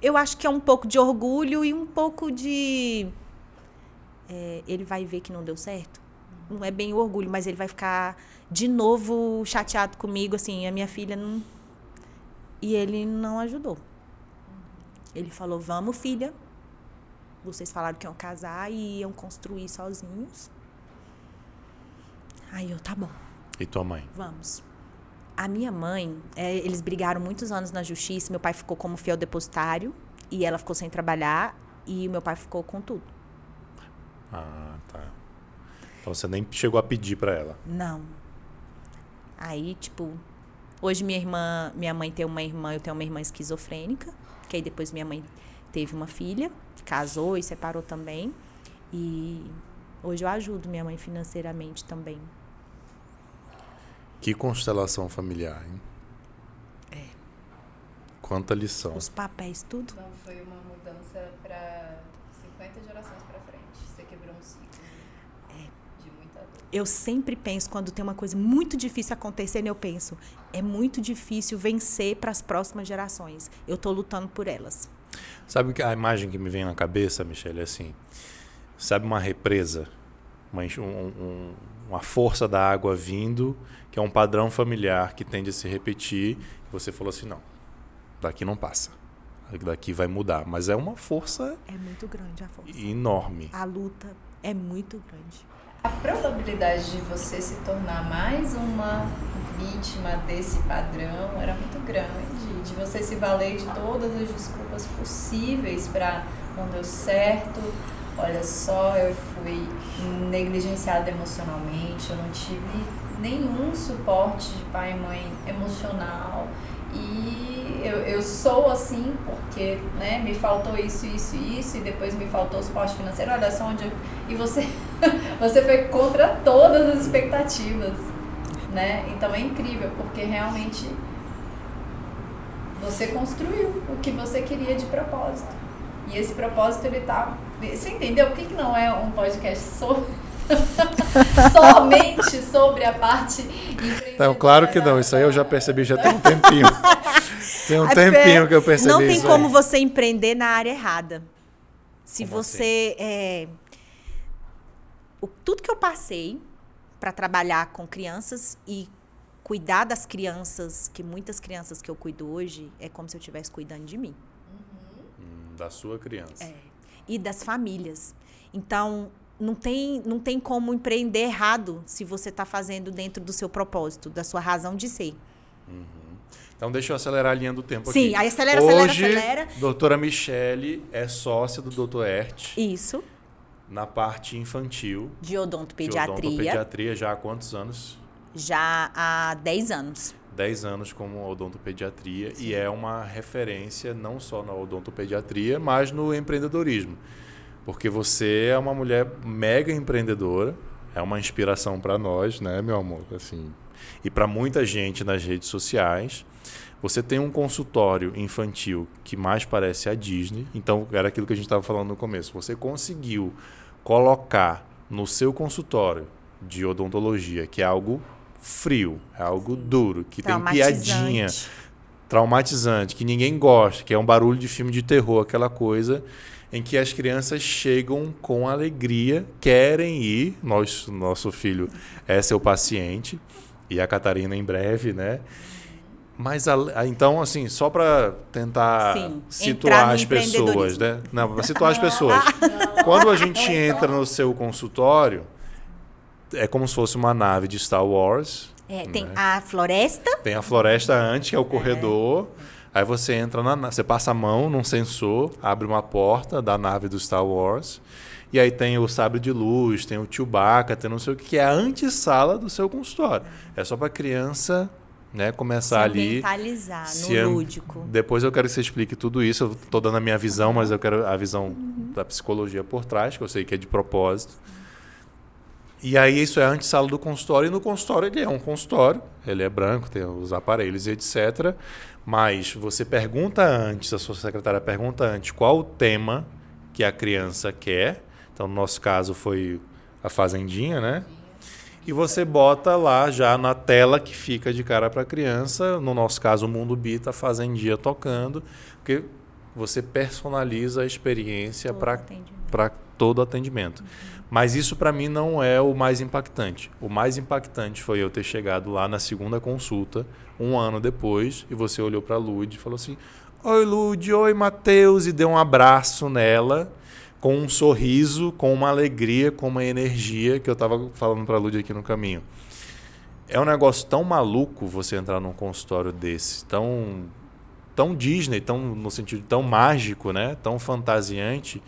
Eu acho que é um pouco de orgulho e um pouco de. é, ele vai ver que não deu certo. Não é bem o orgulho, mas ele vai ficar de novo chateado comigo, assim, a minha filha não. E ele não ajudou. Ele falou: vamos, filha. Vocês falaram que iam casar e iam construir sozinhos. Aí eu, tá bom. E tua mãe? Vamos. A minha mãe, é, eles brigaram muitos anos na justiça. Meu pai ficou como fiel depositário e ela ficou sem trabalhar e o meu pai ficou com tudo. Ah, tá. Então você nem chegou a pedir para ela. Não. Aí, tipo, hoje minha irmã, minha mãe tem uma irmã, eu tenho uma irmã esquizofrênica, que aí depois minha mãe teve uma filha, casou e separou também. E hoje eu ajudo minha mãe financeiramente também. Que constelação familiar, hein? É. Quanta lição. Os papéis, tudo. Então foi uma mudança para 50 gerações para frente. Você quebrou um ciclo de muita dor. eu sempre penso, quando tem uma coisa muito difícil acontecendo, eu penso, é muito difícil vencer para as próximas gerações. Eu estou lutando por elas. Sabe a imagem que me vem na cabeça, Michelle, é assim. Sabe uma represa? Uma, um- um- uma força da água vindo, que é um padrão familiar que tende a se repetir. E você falou assim, não, daqui não passa. Daqui vai mudar. Mas é uma força É muito grande a força. enorme. A luta é muito grande. A probabilidade de você se tornar mais uma vítima desse padrão era muito grande, de você se valer de todas as desculpas possíveis para não deu certo. Olha só, eu fui negligenciada emocionalmente, eu não tive nenhum suporte de pai e mãe emocional. E eu, eu sou assim porque né, me faltou isso, isso e isso, e depois me faltou suporte financeiro. Olha só onde eu... E você, você foi contra todas as expectativas, né? Então é incrível, porque realmente você construiu o que você queria de propósito. E esse propósito, ele tá... Você entendeu? Por que, que não é um podcast so... somente sobre a parte? Então, claro que não. Isso aí eu já percebi já tem um tempinho. tem um É tempinho que eu percebi Não tem isso como aí. você empreender na área errada. Se Como você. é, o- tudo que eu passei para trabalhar com crianças e cuidar das crianças, que muitas crianças que eu cuido hoje, é como se eu estivesse cuidando de mim. Hum, Da sua criança. É. E das famílias. Então, não tem, não tem como empreender errado se você está fazendo dentro do seu propósito, da sua razão de ser. Então deixa eu acelerar a linha do tempo Sim, aqui. aí acelera, acelera, Hoje, acelera. doutora Michele é sócia do Dr. Ert Isso. Na parte infantil. De de odontopediatria. odontopediatria já há quantos anos? Já há 10 anos. 10 anos como odontopediatria e é uma referência não só na odontopediatria, mas no empreendedorismo. Porque você é uma mulher mega empreendedora, é uma inspiração para nós, né, meu amor? Assim, e para muita gente nas redes sociais. Você tem um consultório infantil que mais parece a Disney. Então, era aquilo que a gente estava falando no começo. Você conseguiu colocar no seu consultório de odontologia, que é algo frio, é algo duro, que tem piadinha, traumatizante, que ninguém gosta, que é um barulho de filme de terror, aquela coisa em que as crianças chegam com alegria, querem ir. Nós, nosso filho é seu paciente e a Catarina em breve, né? Mas a- então, assim, só para tentar Sim, situar as pessoas, né? Não, para situar as pessoas. Quando a gente entra no seu consultório, é como se fosse uma nave de Star Wars. É, tem Né? a floresta, Tem a floresta antes, que é o corredor. Aí você entra na na- você passa a mão num sensor, abre uma porta da nave do Star Wars. E aí tem o sabre de luz, tem o Chewbacca, tem não sei o que, que é a antessala do seu consultório. É só para criança, né, se começar ali. ambientalizar se no lúdico. Depois eu quero que você explique tudo isso. Eu tô dando a minha visão, mas eu quero a visão da psicologia por trás, que eu sei que é de propósito. E aí isso é a antessala do consultório. E no consultório ele é um consultório, ele é branco, tem os aparelhos e etc. Mas você pergunta antes, a sua secretária pergunta antes qual o tema que a criança quer. Então, no nosso caso foi a fazendinha, né? E você bota lá já na tela que fica de cara para a criança, no nosso caso o Mundo Bita, a Fazendinha tocando, porque você personaliza a experiência para todo atendimento. Mas isso para mim não é o mais impactante. O mais impactante foi eu ter chegado lá na segunda consulta, um ano depois, e você olhou para a Lud e falou assim: Oi, Lud, oi, Matheus, e deu um abraço nela, com um sorriso, com uma alegria, com uma energia, que eu estava falando para a Lud aqui no caminho. É um negócio tão maluco você entrar num consultório desse, tão, tão Disney, tão, no sentido tão mágico, né? tão fantasiante,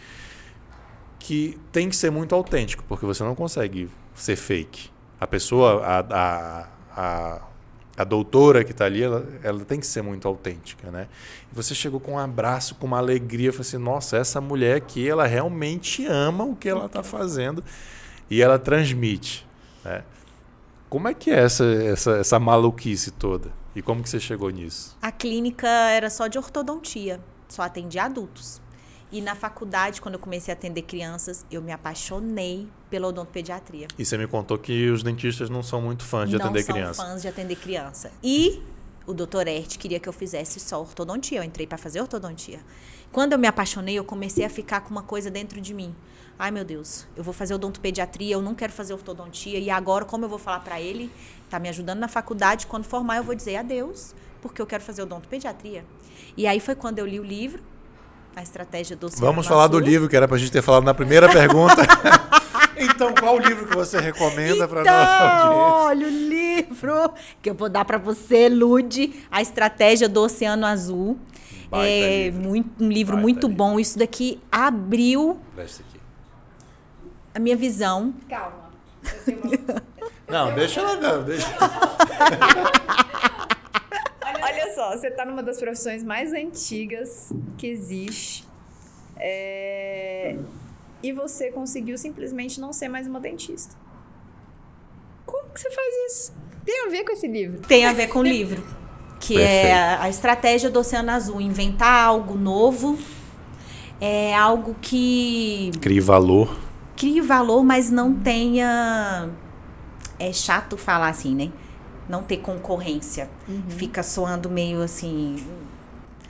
que tem que ser muito autêntico, porque você não consegue ser fake. A pessoa, a, a, a, a doutora que está ali, ela, ela tem que ser muito autêntica, né? E você chegou com um abraço, com uma alegria, falou assim, nossa, essa mulher aqui, ela realmente ama o que ela está fazendo e ela transmite, né? Como é que é essa, essa, essa maluquice toda? E como que você chegou nisso? A clínica era só de ortodontia, só atendia adultos. E na faculdade, quando eu comecei a atender crianças, eu me apaixonei pela odontopediatria. E você me contou que os dentistas não são muito fãs de não atender são criança. fãs de atender criança. E o doutor Ert queria que eu fizesse só ortodontia. Eu entrei para fazer ortodontia. Quando eu me apaixonei, eu comecei a ficar com uma coisa dentro de mim. Ai, meu Deus, eu vou fazer odontopediatria, eu não quero fazer ortodontia. E agora, como eu vou falar para ele? Tá me ajudando na faculdade. Quando formar, eu vou dizer adeus, porque eu quero fazer odontopediatria. E aí foi quando eu li o livro, A Estratégia do Oceano Vamos falar do livro, que era pra gente ter falado na primeira pergunta. então, qual o livro que você recomenda para nossa Então, audiência? olha o livro que eu vou dar para você, Lude, A Estratégia do Oceano Azul. Baita é livro. muito- um livro Baita muito livro. bom. Isso daqui abriu Presta aqui. a minha visão. Calma. Eu tenho uma- Não, deixa ela não, deixa. Olha só, você tá numa das profissões mais antigas que existe. É, E você conseguiu simplesmente não ser mais uma dentista. Como que você faz isso? Tem a ver com esse livro. Tem a ver com o livro. Que Perfeito. é a, a estratégia do Oceano Azul. Inventar algo novo. É algo que Crie valor. crie valor, mas não tenha. É chato falar assim, né? Não ter concorrência. Fica soando meio assim.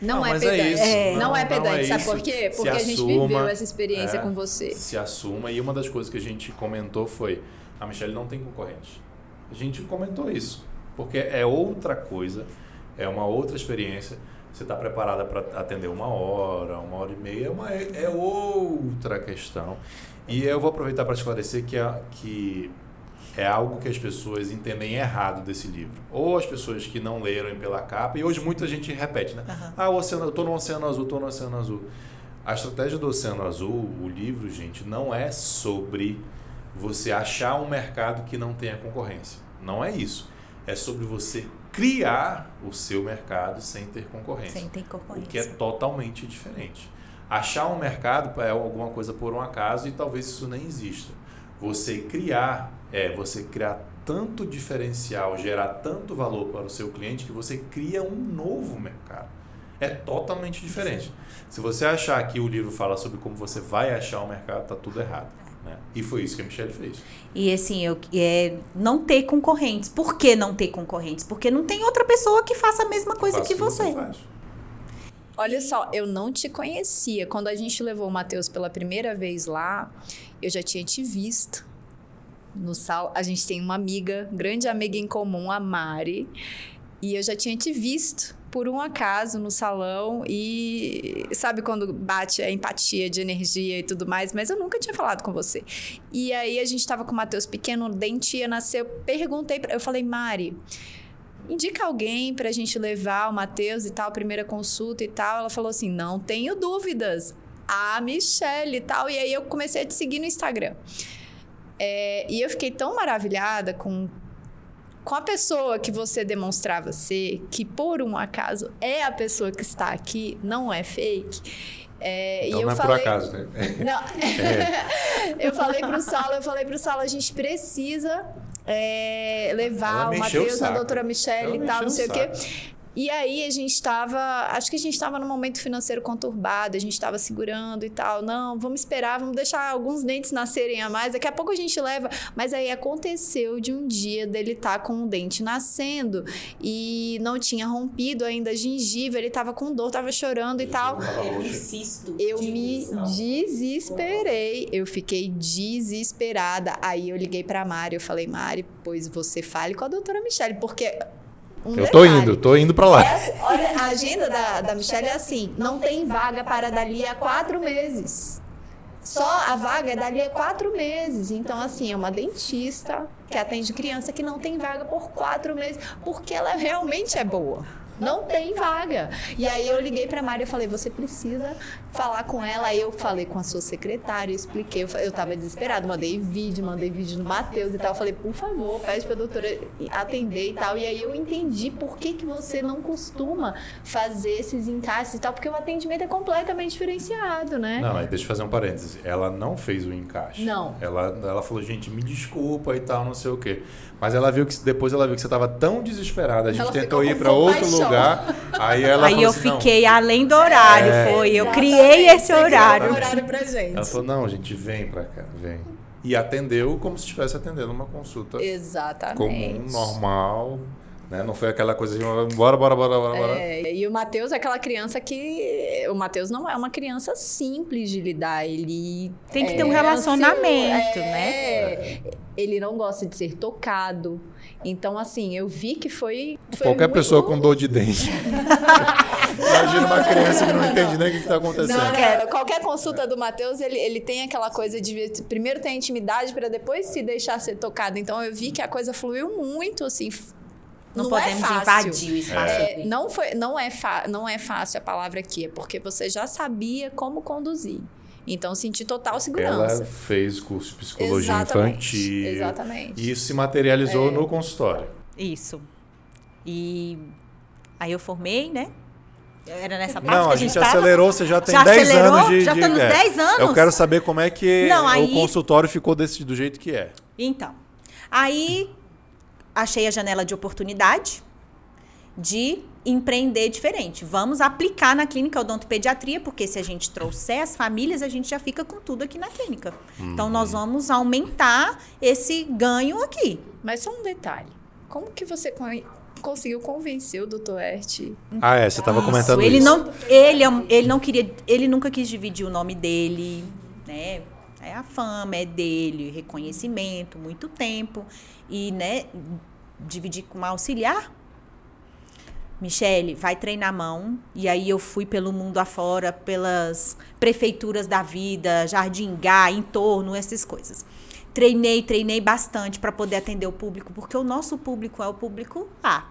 Não, Não, é é pedante. isso. Não, Não, é pedante. é Sabe por quê? Porque a gente viveu essa experiência é, com você. Se assuma. E uma das coisas que a gente comentou foi: a Michelle não tem concorrente. A gente comentou isso. Porque é outra coisa, é uma outra experiência. Você está preparada para atender uma hora, uma hora e meia, é, é outra questão. E eu vou aproveitar para esclarecer que, a, que é algo que as pessoas entendem errado desse livro. Ou as pessoas que não leram pela capa, e hoje muita gente repete, né? Aham. Ah, o oceano, eu tô no Oceano Azul, tô no Oceano Azul. A estratégia do Oceano Azul, o livro, gente, não é sobre você achar um mercado que não tenha concorrência. Não é isso. É sobre você criar o seu mercado sem ter concorrência. Sem ter O que é concorrência. totalmente diferente. Achar um mercado é alguma coisa por um acaso e talvez isso nem exista. Você criar é você criar tanto diferencial, gerar tanto valor para o seu cliente que você cria um novo mercado. É totalmente diferente. Se você achar que o livro fala sobre como você vai achar o mercado, tá tudo errado. Né? E foi isso que a Michelle fez. E assim, eu, é, não ter concorrentes. Por que não ter concorrentes? Porque não tem outra pessoa que faça a mesma coisa Faça que o você. faz. Olha só, eu não te conhecia. Quando a gente levou o Matheus pela primeira vez lá, eu já tinha te visto. No sal, a gente tem uma amiga, grande amiga em comum, a Mari. E eu já tinha te visto por um acaso no salão e sabe quando bate a empatia de energia e tudo mais, mas eu nunca tinha falado com você. E aí a gente tava com o Matheus pequeno, o dente ia nascer, eu perguntei, pra, eu falei, Mari, indica alguém pra gente levar o Matheus e tal, primeira consulta e tal. Ela falou assim: "Não tenho dúvidas. A Michelle e tal". E aí eu comecei a te seguir no Instagram. É, e eu fiquei tão maravilhada com com a pessoa que você demonstrava ser, que por um acaso é a pessoa que está aqui, não é fake. É, Então e eu não é falei, por acaso, né? não. eu falei pro Saulo, eu falei pro Saulo, a gente precisa é, levar Ela o o Matheus, a doutora Michelle Ela e tal, não sei o o quê. E aí a gente estava, acho que a gente estava num momento financeiro conturbado, a gente estava segurando e tal. Não, vamos esperar, vamos deixar alguns dentes nascerem a mais, daqui a pouco a gente leva. Mas aí aconteceu de um dia dele estar com um dente nascendo e não tinha rompido ainda a gengiva, ele estava com dor, estava chorando e tal. Eu insisto. Eu me desesperei, eu fiquei desesperada. Aí eu liguei pra Mari, eu falei, Mari, pois você fale com a doutora Michelle, porque. Um Eu tô detalhe, indo, tô indo pra lá. essa- olha, a agenda da, da Michelle é assim: não tem vaga para dali a quatro meses. Só a vaga é dali a quatro meses. Então, assim, é uma dentista que atende criança que não tem vaga por quatro meses, porque ela realmente é boa. Não tem vaga. E aí eu liguei pra Mari e falei, você precisa falar com ela. Aí eu falei com a sua secretária, eu expliquei, eu, fa- eu tava desesperada, mandei vídeo, mandei vídeo no Matheus e tal. Eu falei, por favor, pede pra doutora atender e tal. E aí eu entendi por que, que você não costuma fazer esses encaixes e tal, porque o atendimento é completamente diferenciado, né? Não, aí deixa eu fazer um parêntese. Ela não fez o encaixe. Não. Ela, ela falou, gente, me desculpa e tal, não sei o quê. Mas ela viu que depois ela viu que você tava tão desesperada, a gente Ela tentou ir pra outro compaixão. Lugar. Aí ela Aí falou eu assim, não. fiquei além do horário, É. foi. Eu criei esse criou horário. um horário pra gente. Ela falou, não, gente, vem pra cá, vem. E atendeu como se estivesse atendendo uma consulta Exatamente. comum, normal. Né? Não foi aquela coisa de bora, bora, bora, bora, bora. É, e o Matheus é aquela criança que. O Matheus não é uma criança simples de lidar. Ele. Tem que é ter um relacionamento, ansioso, né? é, Ele não gosta de ser tocado. Então, assim, eu vi que foi. foi Qualquer muito- pessoa com dor de dente. Imagina uma criança que não entende nem o que está acontecendo. Não, não, qualquer consulta do Matheus, ele, ele tem aquela coisa de primeiro ter intimidade para depois se deixar ser tocado. Então eu vi que a coisa fluiu muito, assim. Não, é podemos fácil. invadir o espaço. É, dele. não, foi, não, é fa- não é fácil a palavra aqui, é porque você já sabia como conduzir. Então, senti total Ela segurança. fez curso de psicologia Exatamente, infantil. exatamente. E isso se materializou no consultório. Isso. E aí eu formei, né? Era nessa parte Não, que a gente tava. acelerou, você já tem Já 10 acelerou? anos de. Já tá nos é. 10 anos? Eu quero saber como é que Não, o aí- consultório ficou desse, do jeito que é. Então, aí achei a janela de oportunidade de empreender diferente. Vamos aplicar na clínica odontopediatria, porque se a gente trouxer as famílias, a gente já fica com tudo aqui na clínica. Então, nós vamos aumentar esse ganho aqui. Mas só um detalhe. Como que você con- conseguiu convencer o Dr. Ert? Ah, é, você estava comentando ele isso. não ele é ele não queria ele nunca quis dividir o nome dele né é a fama é dele reconhecimento muito tempo e né dividir com uma auxiliar Michele, vai treinar a mão. E aí eu fui pelo mundo afora, pelas prefeituras da vida, Jardim Gá, entorno, essas coisas. Treinei, treinei bastante para poder atender o público, porque o nosso público é o público A.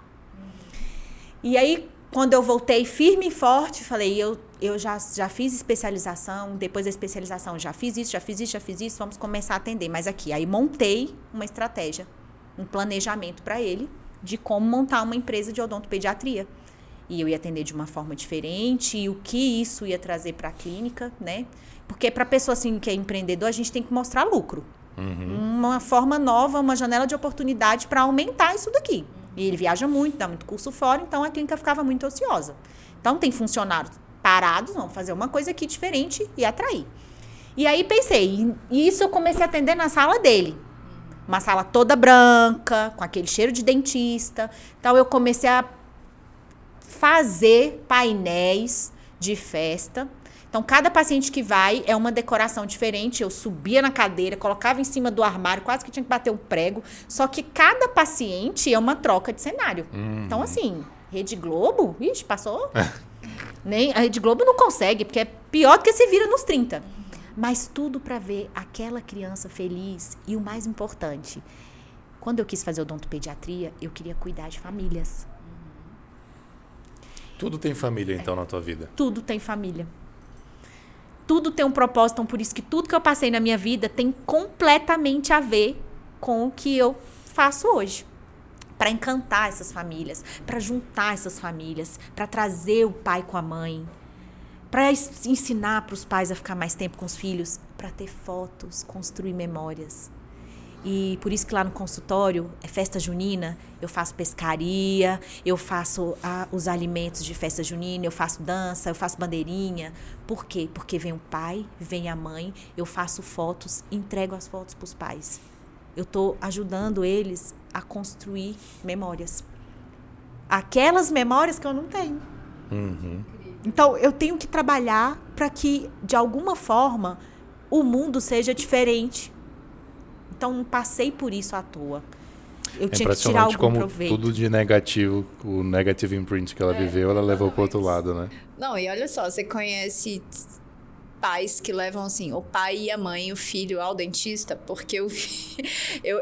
E aí, quando eu voltei firme e forte, falei, eu, eu já, já fiz especialização, depois da especialização já fiz isso, já fiz isso, já fiz isso, vamos começar a atender. Mas aqui, aí montei uma estratégia, um planejamento para ele de como montar uma empresa de odontopediatria. E eu ia atender de uma forma diferente, e o que isso ia trazer para a clínica, né? Porque para pessoa assim que é empreendedor, a gente tem que mostrar lucro. Uma forma nova, uma janela de oportunidade para aumentar isso daqui. E ele viaja muito, dá muito curso fora, então a clínica ficava muito ociosa. Então tem funcionários parados, vamos fazer uma coisa aqui diferente e atrair. E aí pensei, e isso eu comecei a atender na sala dele. Uma sala toda branca, com aquele cheiro de dentista. Então eu comecei a fazer painéis de festa. Então, cada paciente que vai é uma decoração diferente. Eu subia na cadeira, colocava em cima do armário, quase que tinha que bater um prego. Só que cada paciente é uma troca de cenário. Então, assim, Rede Globo, ixi, passou. Nem, a Rede Globo não consegue, porque é pior do que se vira nos 30. Mas tudo para ver aquela criança feliz. E o mais importante, quando eu quis fazer odontopediatria, eu queria cuidar de famílias. Tudo tem família, então, na tua vida. Tudo tem família. Tudo tem um propósito, então por isso que tudo que eu passei na minha vida tem completamente a ver com o que eu faço hoje. Para encantar essas famílias, para juntar essas famílias, para trazer o pai com a mãe, para ensinar para os pais a ficar mais tempo com os filhos, para ter fotos, construir memórias. E por isso que lá no consultório, é festa junina, eu faço pescaria, eu faço os alimentos de festa junina, eu faço dança, eu faço bandeirinha. Por quê? Porque vem o pai, vem a mãe, eu faço fotos, entrego as fotos para os pais. Eu estou ajudando eles a construir memórias. Aquelas memórias que eu não tenho. Uhum. Então, eu tenho que trabalhar para que, de alguma forma, o mundo seja diferente. Então, não passei por isso à toa. Eu É tinha que tirar algum como proveito. tudo de negativo, o negative imprint que ela viveu, ela levou pro outro lado, né? Não, e olha só, você conhece pais que levam assim, o pai e a mãe e o filho ao dentista, porque eu vi- eu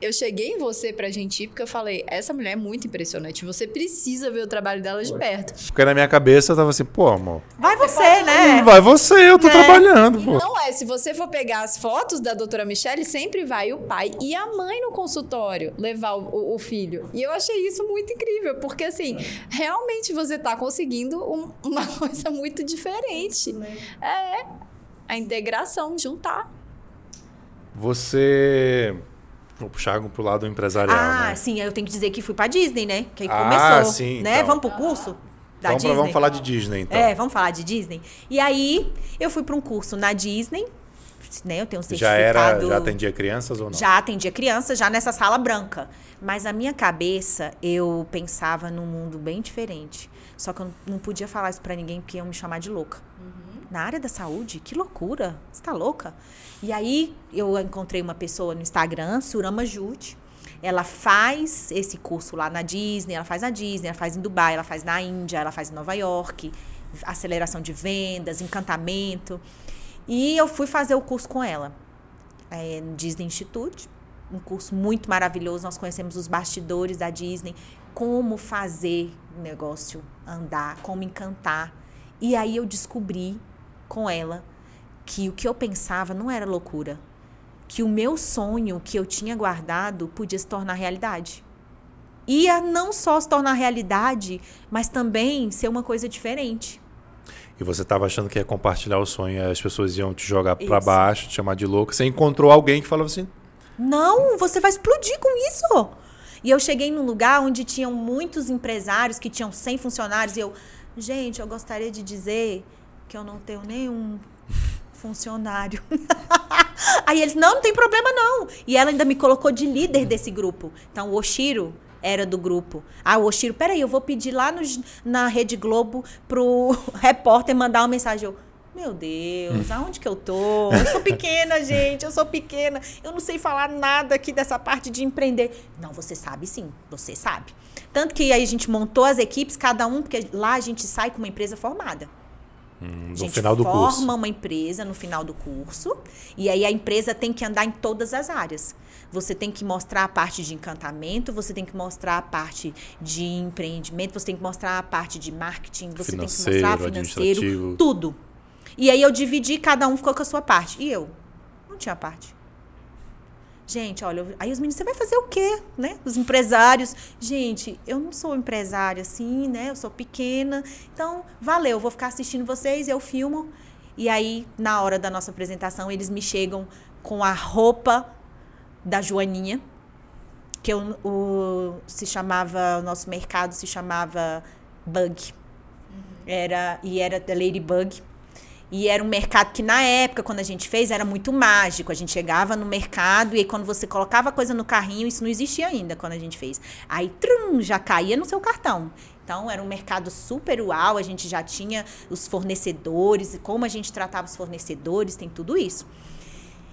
eu cheguei em você pra gente ir porque eu falei, essa mulher é muito impressionante, você precisa ver o trabalho dela de perto. Porque na minha cabeça eu tava assim, pô, amor, Vai você, né? vai você, eu tô É. trabalhando, pô. não é, se você for pegar as fotos da doutora Michelle, sempre vai o pai e a mãe no consultório levar o, o- o filho. E eu achei isso muito incrível, porque assim, realmente você tá conseguindo um- uma coisa muito diferente. É, a integração, juntar. Você. Vou puxar pro lado empresarial, Ah, né? sim, eu tenho que dizer que fui pra Disney, né? Que aí Ah, começou, sim, né? então. Vamos pro curso da Vamos, pra- vamos falar de Disney, então. É, vamos falar de Disney. E aí, eu fui para um curso na Disney, né? Eu tenho um já certificado... era, já atendia crianças ou não? Já atendia criança, já nessa sala branca. Mas a minha cabeça, eu pensava num mundo bem diferente. Só que eu não podia falar isso pra ninguém, porque iam me chamar de louca. Na área da saúde? Que loucura! Você tá louca? E aí, eu encontrei uma pessoa no Instagram, Surama Jute. Ela faz esse curso lá na Disney, ela faz na Disney, ela faz em Dubai, ela faz na Índia, ela faz em Nova York. Aceleração de vendas, encantamento. E eu fui fazer o curso com ela é, no Disney Institute, um curso muito maravilhoso. Nós conhecemos os bastidores da Disney, como fazer o negócio andar, como encantar. E aí eu descobri com ela que o que eu pensava não era loucura, que o meu sonho que eu tinha guardado podia se tornar realidade. Ia não só se tornar realidade, mas também ser uma coisa diferente. E você tava achando que ia compartilhar o sonho as pessoas iam te jogar pra Isso. baixo, te chamar de louca. Você encontrou alguém que falava assim, Não, você vai explodir com isso. E eu cheguei num lugar onde tinham muitos empresários que tinham 100 funcionários e eu, gente, eu gostaria de dizer que eu não tenho nenhum funcionário. Aí eles, não, não tem problema não. E ela ainda me colocou de líder desse grupo. Então o Oshiro era do grupo. Ah, o Oshiro, peraí, eu vou pedir lá na Rede Globo pro repórter mandar uma mensagem. Eu, meu Deus, aonde que eu tô? Eu sou pequena, gente, eu sou pequena. Eu não sei falar nada aqui dessa parte de empreender. Não, você sabe sim, você sabe. Tanto que aí a gente montou as equipes, cada um, porque lá a gente sai com uma empresa formada. hum, A no gente final do forma curso. uma empresa no final do curso e aí a empresa tem que andar em todas as áreas. Você tem que mostrar a parte de encantamento, você tem que mostrar a parte de empreendimento, você tem que mostrar a parte de marketing, você tem que Financeiro, mostrar financeiro, tudo. E aí eu dividi, cada um ficou com a sua parte. E eu? Não tinha parte. Gente, olha, aí os meninos, você vai fazer o quê, né? Os empresários. Gente, eu não sou empresária assim, né? Eu sou pequena. Então, valeu, eu vou ficar assistindo vocês, eu filmo. E aí, na hora da nossa apresentação, eles me chegam com a roupa da Joaninha, que eu, o, se chamava, o nosso mercado se chamava Bug. Era, e era da Ladybug. E era um mercado que, na época, quando a gente fez, era muito mágico. A gente chegava no mercado e aí, quando você colocava a coisa no carrinho, isso não existia ainda quando a gente fez. Aí, trum, já caía no seu cartão. Então, era um mercado super uau, a gente já tinha os fornecedores, e como a gente tratava os fornecedores, tem tudo isso.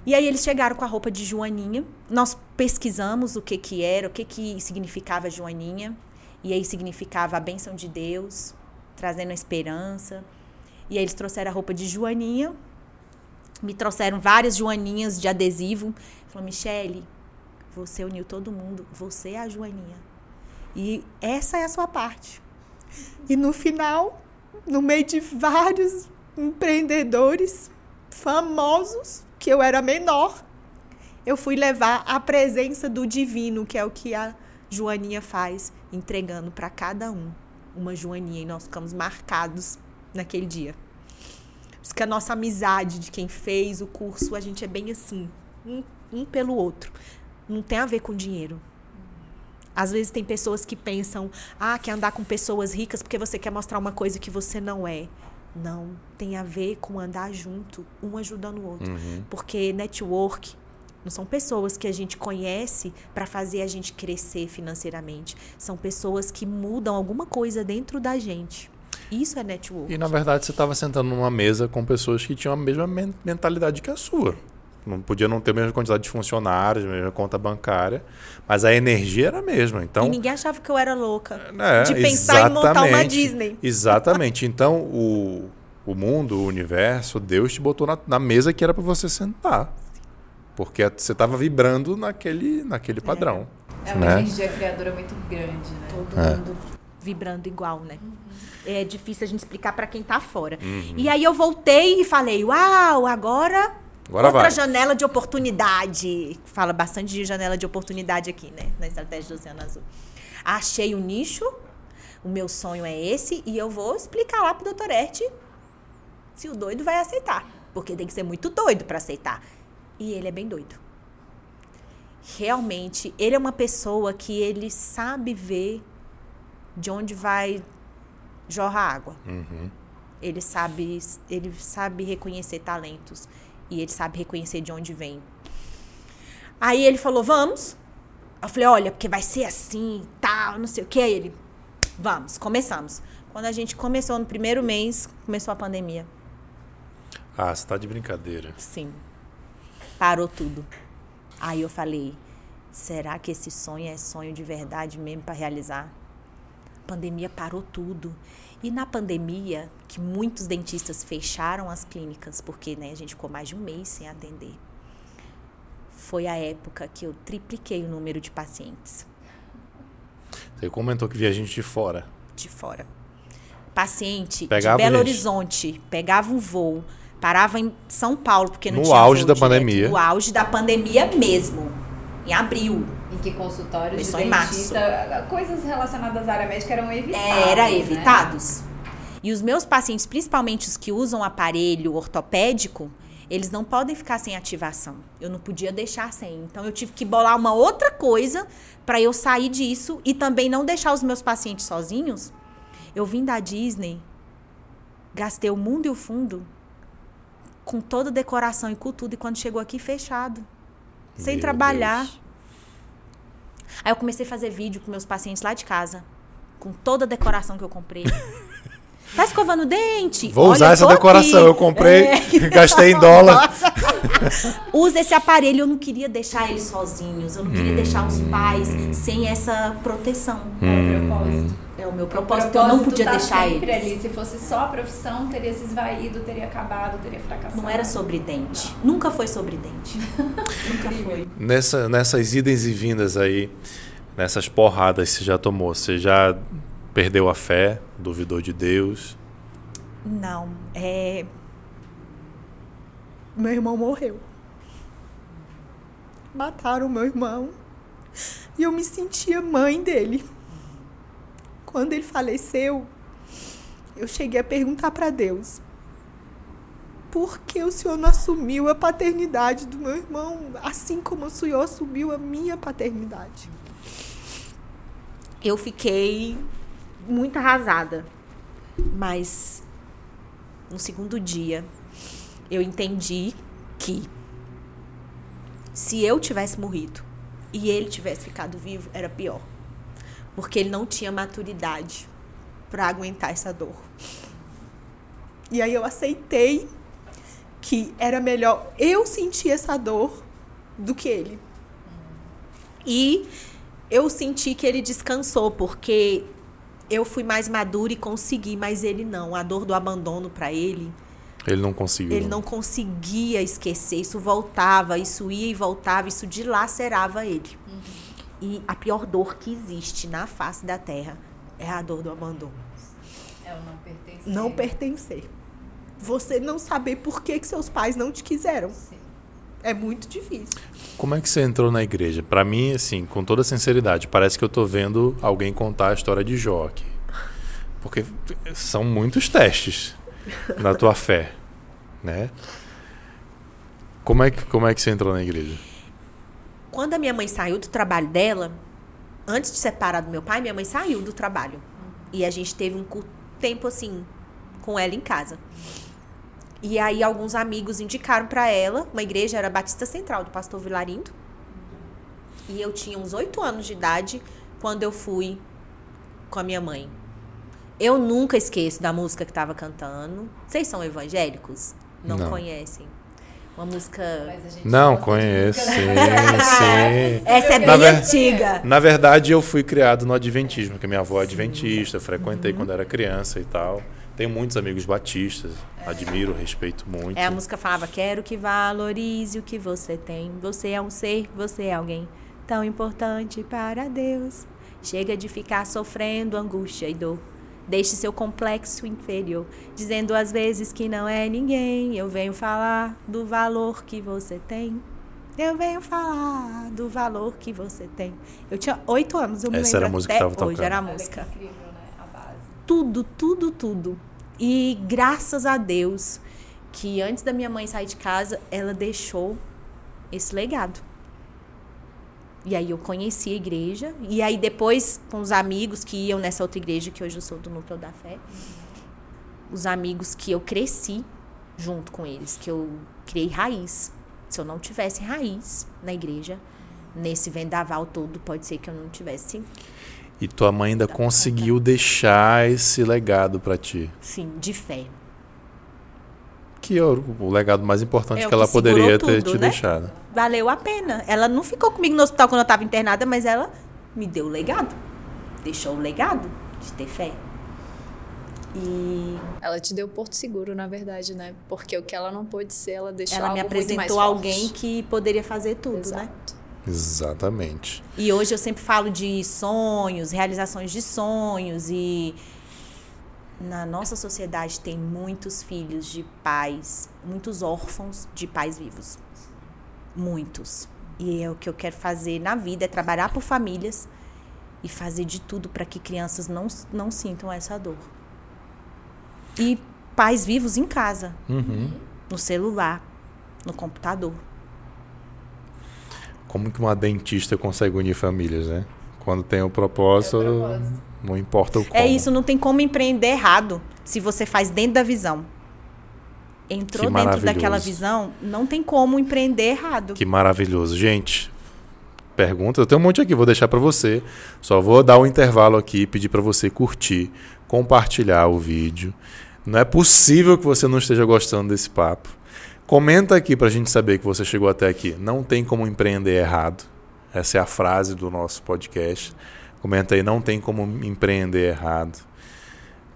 E aí eles chegaram com a roupa de Joaninha. Nós pesquisamos o que que era, o que que significava Joaninha. E aí significava a bênção de Deus, trazendo a esperança. E aí eles trouxeram a roupa de Joaninha. Me trouxeram várias Joaninhas de adesivo. Falou, Michele, você uniu todo mundo. Você é a Joaninha. E essa é a sua parte. E no final, no meio de vários empreendedores famosos, que eu era menor, eu fui levar a presença do divino, que é o que a Joaninha faz, entregando para cada um uma Joaninha. E nós ficamos marcados naquele dia. Por isso que a nossa amizade de quem fez o curso, a gente é bem assim, um, um pelo outro. Não tem a ver com dinheiro. Às vezes tem pessoas que pensam, ah, quer andar com pessoas ricas porque você quer mostrar uma coisa que você não é. Não, tem a ver com andar junto, um ajudando o outro. Uhum. Porque network não são pessoas que a gente conhece para fazer a gente crescer financeiramente. São pessoas que mudam alguma coisa dentro da gente. Isso é network. E na verdade você estava sentando numa mesa com pessoas que tinham a mesma men- mentalidade que a sua. Não podia não ter a mesma quantidade de funcionários, a mesma conta bancária, mas a energia era a mesma. Então, e ninguém achava que eu era louca. É, de pensar em montar uma exatamente. Disney. Exatamente. Então, o, o mundo, o universo, Deus te botou na, na mesa que era para você sentar. Porque você estava vibrando naquele, naquele padrão. É uma Né? energia criadora muito grande, né? Todo É. mundo vibrando igual, né? É difícil a gente explicar para quem tá fora. Uhum. E aí eu voltei e falei: "Uau, agora Agora outra vai. janela de oportunidade". Fala bastante de janela de oportunidade aqui, né, na estratégia do Oceano Azul. Achei o nicho. O meu sonho é esse e eu vou explicar lá pro Dr. Ert se o doido vai aceitar, porque tem que ser muito doido para aceitar. E ele é bem doido. Realmente, ele é uma pessoa que ele sabe ver de onde vai jorrar água. Uhum. Ele sabe, ele sabe reconhecer talentos e ele sabe reconhecer de onde vem. Aí ele falou: "Vamos". Eu falei: "Olha, porque vai ser assim, tal, não sei o quê". Aí ele: "Vamos, começamos". Quando a gente começou no primeiro mês, começou a pandemia. Ah, você tá de brincadeira. Sim. Parou tudo. Aí eu falei: será que esse sonho é sonho de verdade mesmo para realizar? A pandemia parou tudo. E na pandemia, que muitos dentistas fecharam as clínicas, porque né, a gente ficou mais de um mês sem atender, foi a época que eu tripliquei o número de pacientes Você comentou que via gente de fora. de fora. Paciente Pegava de Belo gente. Horizonte, pegava um voo, parava em São Paulo, porque não No tinha auge voo da direto. pandemia. No auge da pandemia mesmo, em abril. Que consultórios Começou de em março. dentista, coisas relacionadas à área médica eram evitadas. Era né? evitados. E os meus pacientes, principalmente os que usam aparelho ortopédico, eles não podem ficar sem ativação. Eu não podia deixar sem. Então eu tive que bolar uma outra coisa para eu sair disso e também não deixar os meus pacientes sozinhos. Eu vim da Disney, gastei o mundo e o fundo com toda a decoração e com tudo e quando chegou aqui fechado, sem Meu trabalhar. Deus. Aí eu comecei a fazer vídeo com meus pacientes lá de casa, com toda a decoração que eu comprei. Tá escovando o dente? Vou Olha, usar essa decoração. aqui. Eu comprei, É. gastei em dólar. Usa esse aparelho. Eu não queria deixar eles sozinhos. Eu não queria deixar Hum. os pais sem essa proteção. É o propósito. É o meu O propósito. Eu não podia tá deixar sempre eles. ali. Se fosse só a profissão, teria se esvaído, teria acabado, teria fracassado. Não era sobre dente. Nunca foi sobre dente. Nunca foi. Nessa, nessas idas e vindas aí, nessas porradas que você já tomou, você já perdeu a fé, duvidou de Deus? Não. É. Meu irmão morreu. Mataram meu irmão. E eu me sentia mãe dele. Quando ele faleceu, eu cheguei a perguntar para Deus: por que o Senhor não assumiu a paternidade do meu irmão, assim como o Senhor assumiu a minha paternidade? Eu fiquei muito arrasada. Mas no segundo dia eu entendi que se eu tivesse morrido e ele tivesse ficado vivo, era pior. Porque ele não tinha maturidade para aguentar essa dor. E aí eu aceitei que era melhor eu sentir essa dor do que ele. E eu senti que ele descansou, porque eu fui mais madura e consegui, mas ele não. A dor do abandono para ele, Ele não conseguiu. ele não conseguia esquecer. Isso voltava, isso ia e voltava, isso dilacerava ele. E a pior dor que existe na face da terra é a dor do abandono. É o não pertencer. Não pertencer. Você não saber por que, que seus pais não te quiseram. É muito difícil. Como é que você entrou na igreja? Pra mim, assim, com toda sinceridade, parece que eu tô vendo alguém contar a história de Jó aqui. Porque são muitos testes na tua fé, né? Como é que, como é que você entrou na igreja? Quando a minha mãe saiu do trabalho dela, antes de separar do meu pai, minha mãe saiu do trabalho. E a gente teve um curto tempo assim com ela em casa. E aí alguns amigos indicaram pra ela, uma igreja era Batista Central do pastor Vilarindo. E eu tinha uns oito anos de idade quando eu fui com a minha mãe. Eu nunca esqueço da música que estava cantando. Vocês são evangélicos? Não, Não. conhecem? Uma música. Não, conheço, música, sim, sim. Essa é Na bem ver- antiga. Na verdade, eu fui criado no Adventismo, porque minha avó é adventista, frequentei quando era criança e tal. Tenho muitos amigos batistas, admiro, respeito muito. É, a música falava: Quero que valorize o que você tem. Você é um ser, você é alguém tão importante para Deus. Chega de ficar sofrendo angústia e dor. Deixe seu complexo inferior, dizendo às vezes que não é ninguém. Eu venho falar do valor que você tem. Eu venho falar do valor que você tem. Eu tinha oito anos, eu me Essa era a lembro música que até tava hoje, tocando. era a Olha que música incrível, né? A base. tudo, tudo, tudo. E graças a Deus que antes da minha mãe sair de casa, ela deixou esse legado. E aí eu conheci a igreja. E aí depois, com os amigos que iam nessa outra igreja, que hoje eu sou do Núcleo da Fé, os amigos que eu cresci junto com eles, que eu criei raiz. Se eu não tivesse raiz na igreja, nesse vendaval todo, pode ser que eu não tivesse, E tua mãe ainda conseguiu deixar esse legado pra ti. sim, de fé. Que é o, o legado mais importante É que ela que segurou poderia ter tudo, te né? deixado. valeu a pena. Ela não ficou comigo no hospital quando eu estava internada, mas ela me deu o legado. Deixou o legado de ter fé. E Ela te deu porto seguro, na verdade, né? Porque o que ela não pôde ser, ela deixou ela me algo muito mais apresentou forte. alguém que poderia fazer tudo, né? Exato. Exatamente. E hoje eu sempre falo de sonhos, realizações de sonhos e na nossa sociedade tem muitos filhos de pais, muitos órfãos de pais vivos. Muitos. E é o que eu quero fazer na vida é trabalhar por famílias e fazer de tudo para que crianças não, não sintam essa dor. E pais vivos em casa, Uhum. no celular, no computador. Como que uma dentista consegue unir famílias, né? Quando tem o propósito, É o propósito. Não importa o como. É isso, não tem como empreender errado se você faz dentro da visão. Entrou dentro daquela visão, não tem como empreender errado. Que maravilhoso. Gente, pergunta, eu tenho um monte aqui, vou deixar pra você. Só vou dar um intervalo aqui e pedir pra você curtir, compartilhar o vídeo. Não é possível que você não esteja gostando desse papo. Comenta aqui pra gente saber que você chegou até aqui. Não tem como empreender errado. Essa é a frase do nosso podcast. Comenta aí, não tem como empreender errado.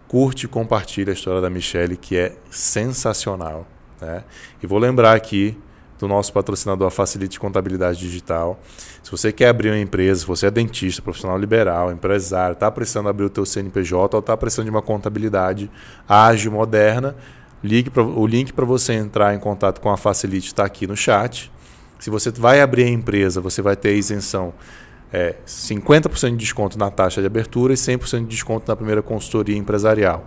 Curte e compartilha a história da Michelle, que é sensacional. Né? E vou lembrar aqui do nosso patrocinador a Facilite Contabilidade Digital. Se você quer abrir uma empresa, se você é dentista, profissional liberal, empresário, está precisando abrir o teu CNPJ ou está precisando de uma contabilidade ágil, moderna, ligue pra, o link para você entrar em contato com a Facilite está aqui no chat. Se você vai abrir a empresa, você vai ter isenção é, 50% de desconto na taxa de abertura e 100% de desconto na primeira consultoria empresarial.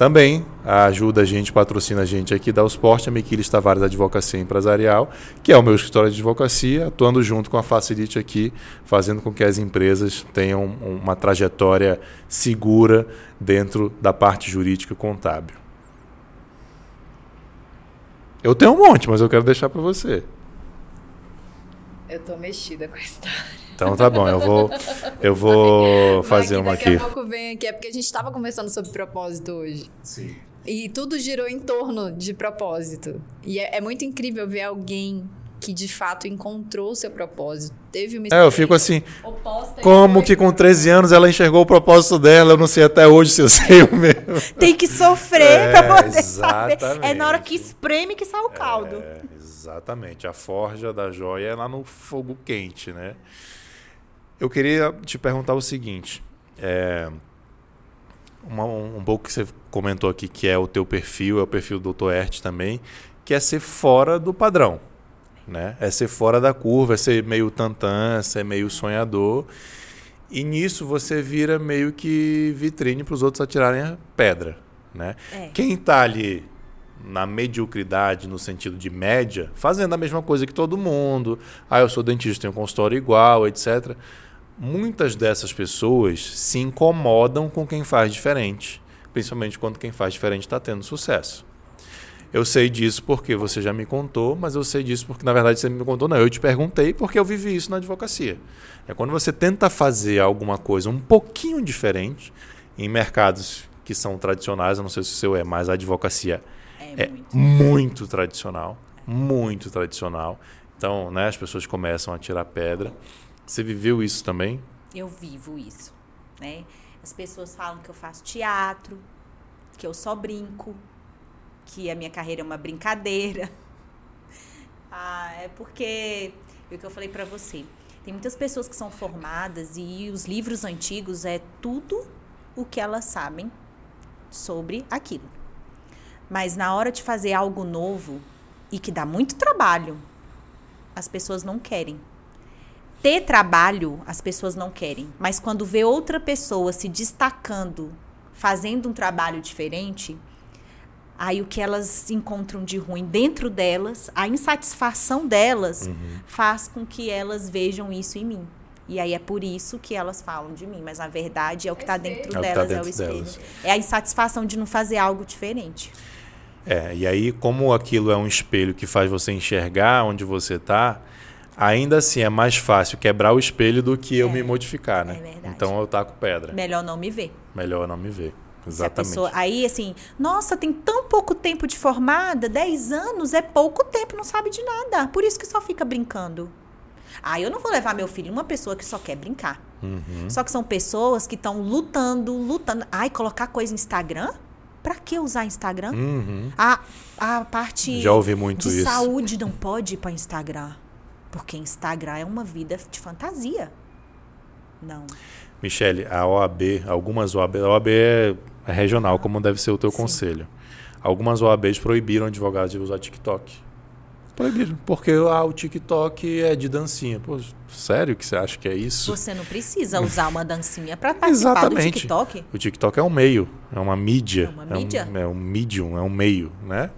Também ajuda a gente, patrocina a gente aqui da Usport, a Miquiles Tavares Advocacia Empresarial, que é o meu escritório de advocacia, atuando junto com a Facilite aqui, fazendo com que as empresas tenham uma trajetória segura dentro da parte jurídica contábil. Eu tenho um monte, mas eu quero deixar para você. Eu tô mexida com a história. Então tá bom, eu vou, eu vou fazer uma daqui aqui. a pouco vem aqui. É porque a gente tava conversando sobre propósito hoje. Sim. E tudo girou em torno de propósito. E é, é muito incrível ver alguém que de fato encontrou o seu propósito. Teve uma É, eu fico assim, como que com pro- 13 anos ela enxergou o propósito dela? Eu não sei até hoje se eu sei o meu. Tem que sofrer É, pra poder saber. exatamente. É na hora que espreme que sai o caldo. É, exatamente. A forja da joia é lá no fogo quente, né? Eu queria te perguntar o seguinte. É, uma- um, um pouco que você comentou aqui, que é o teu perfil, é o perfil do Dr. Ert também, que é ser fora do padrão. Né? É ser fora da curva, é ser meio tantã, ser meio sonhador. E nisso você vira meio que vitrine para os outros atirarem a pedra. Né? É. Quem está ali na mediocridade, no sentido de média, fazendo a mesma coisa que todo mundo, ah, eu sou dentista, tenho um consultório igual, etc. Muitas dessas pessoas se incomodam com quem faz diferente, principalmente quando quem faz diferente está tendo sucesso. Eu sei disso porque você já me contou, mas eu sei disso porque, na verdade, você me contou, não. Eu te perguntei porque eu vivi isso na advocacia. É quando você tenta fazer alguma coisa um pouquinho diferente em mercados que são tradicionais, eu não sei se o seu é, mas a advocacia É, é muito. muito tradicional, muito tradicional. Então, né, as pessoas começam a tirar pedra. Você viveu isso também? Eu vivo isso, né? As pessoas falam que eu faço teatro, que eu só brinco, que a minha carreira é uma brincadeira. Ah, é porque é o que eu falei pra você. Tem muitas pessoas que são formadas e os livros antigos é tudo o que elas sabem sobre aquilo. Mas na hora de fazer algo novo e que dá muito trabalho, as pessoas não querem ter trabalho, as pessoas não querem. Mas quando vê outra pessoa se destacando, fazendo um trabalho diferente, aí o que elas encontram de ruim dentro delas, a insatisfação delas, faz com que elas vejam isso em mim. E aí é por isso que elas falam de mim. Mas na verdade é o que está dentro É que tá delas, é o dentro espelho. delas. É a insatisfação de não fazer algo diferente. É, e aí, como aquilo é um espelho que faz você enxergar onde você está, ainda assim é mais fácil quebrar o espelho do que eu É, me modificar, né? é verdade. então eu taco pedra. Melhor não me ver. Melhor não me ver. Exatamente. pessoa, aí, assim, nossa, tem tão pouco tempo de formada, 10 anos é pouco tempo, não sabe de nada. Por isso que só fica brincando. Ah, eu não vou levar meu filho uma pessoa que só quer brincar. Uhum. Só que são pessoas que estão lutando, lutando. Ai, colocar coisa no Instagram? Pra que usar Instagram? Uhum. A, a parte Já ouvi muito de isso. saúde não pode ir para Instagram. Porque Instagram é uma vida de fantasia. Não. Michele, a OAB, algumas OAB, a OAB é é regional, como deve ser o teu Sim. conselho. Algumas OABs proibiram advogados de usar TikTok. Proibiram. Porque ah, o TikTok é de dancinha. Pô, sério que você acha que é isso? Você não precisa usar uma dancinha para participar Exatamente. do TikTok. O TikTok é um meio, é uma mídia. É uma um- mídia? É um, medium, é um meio, né?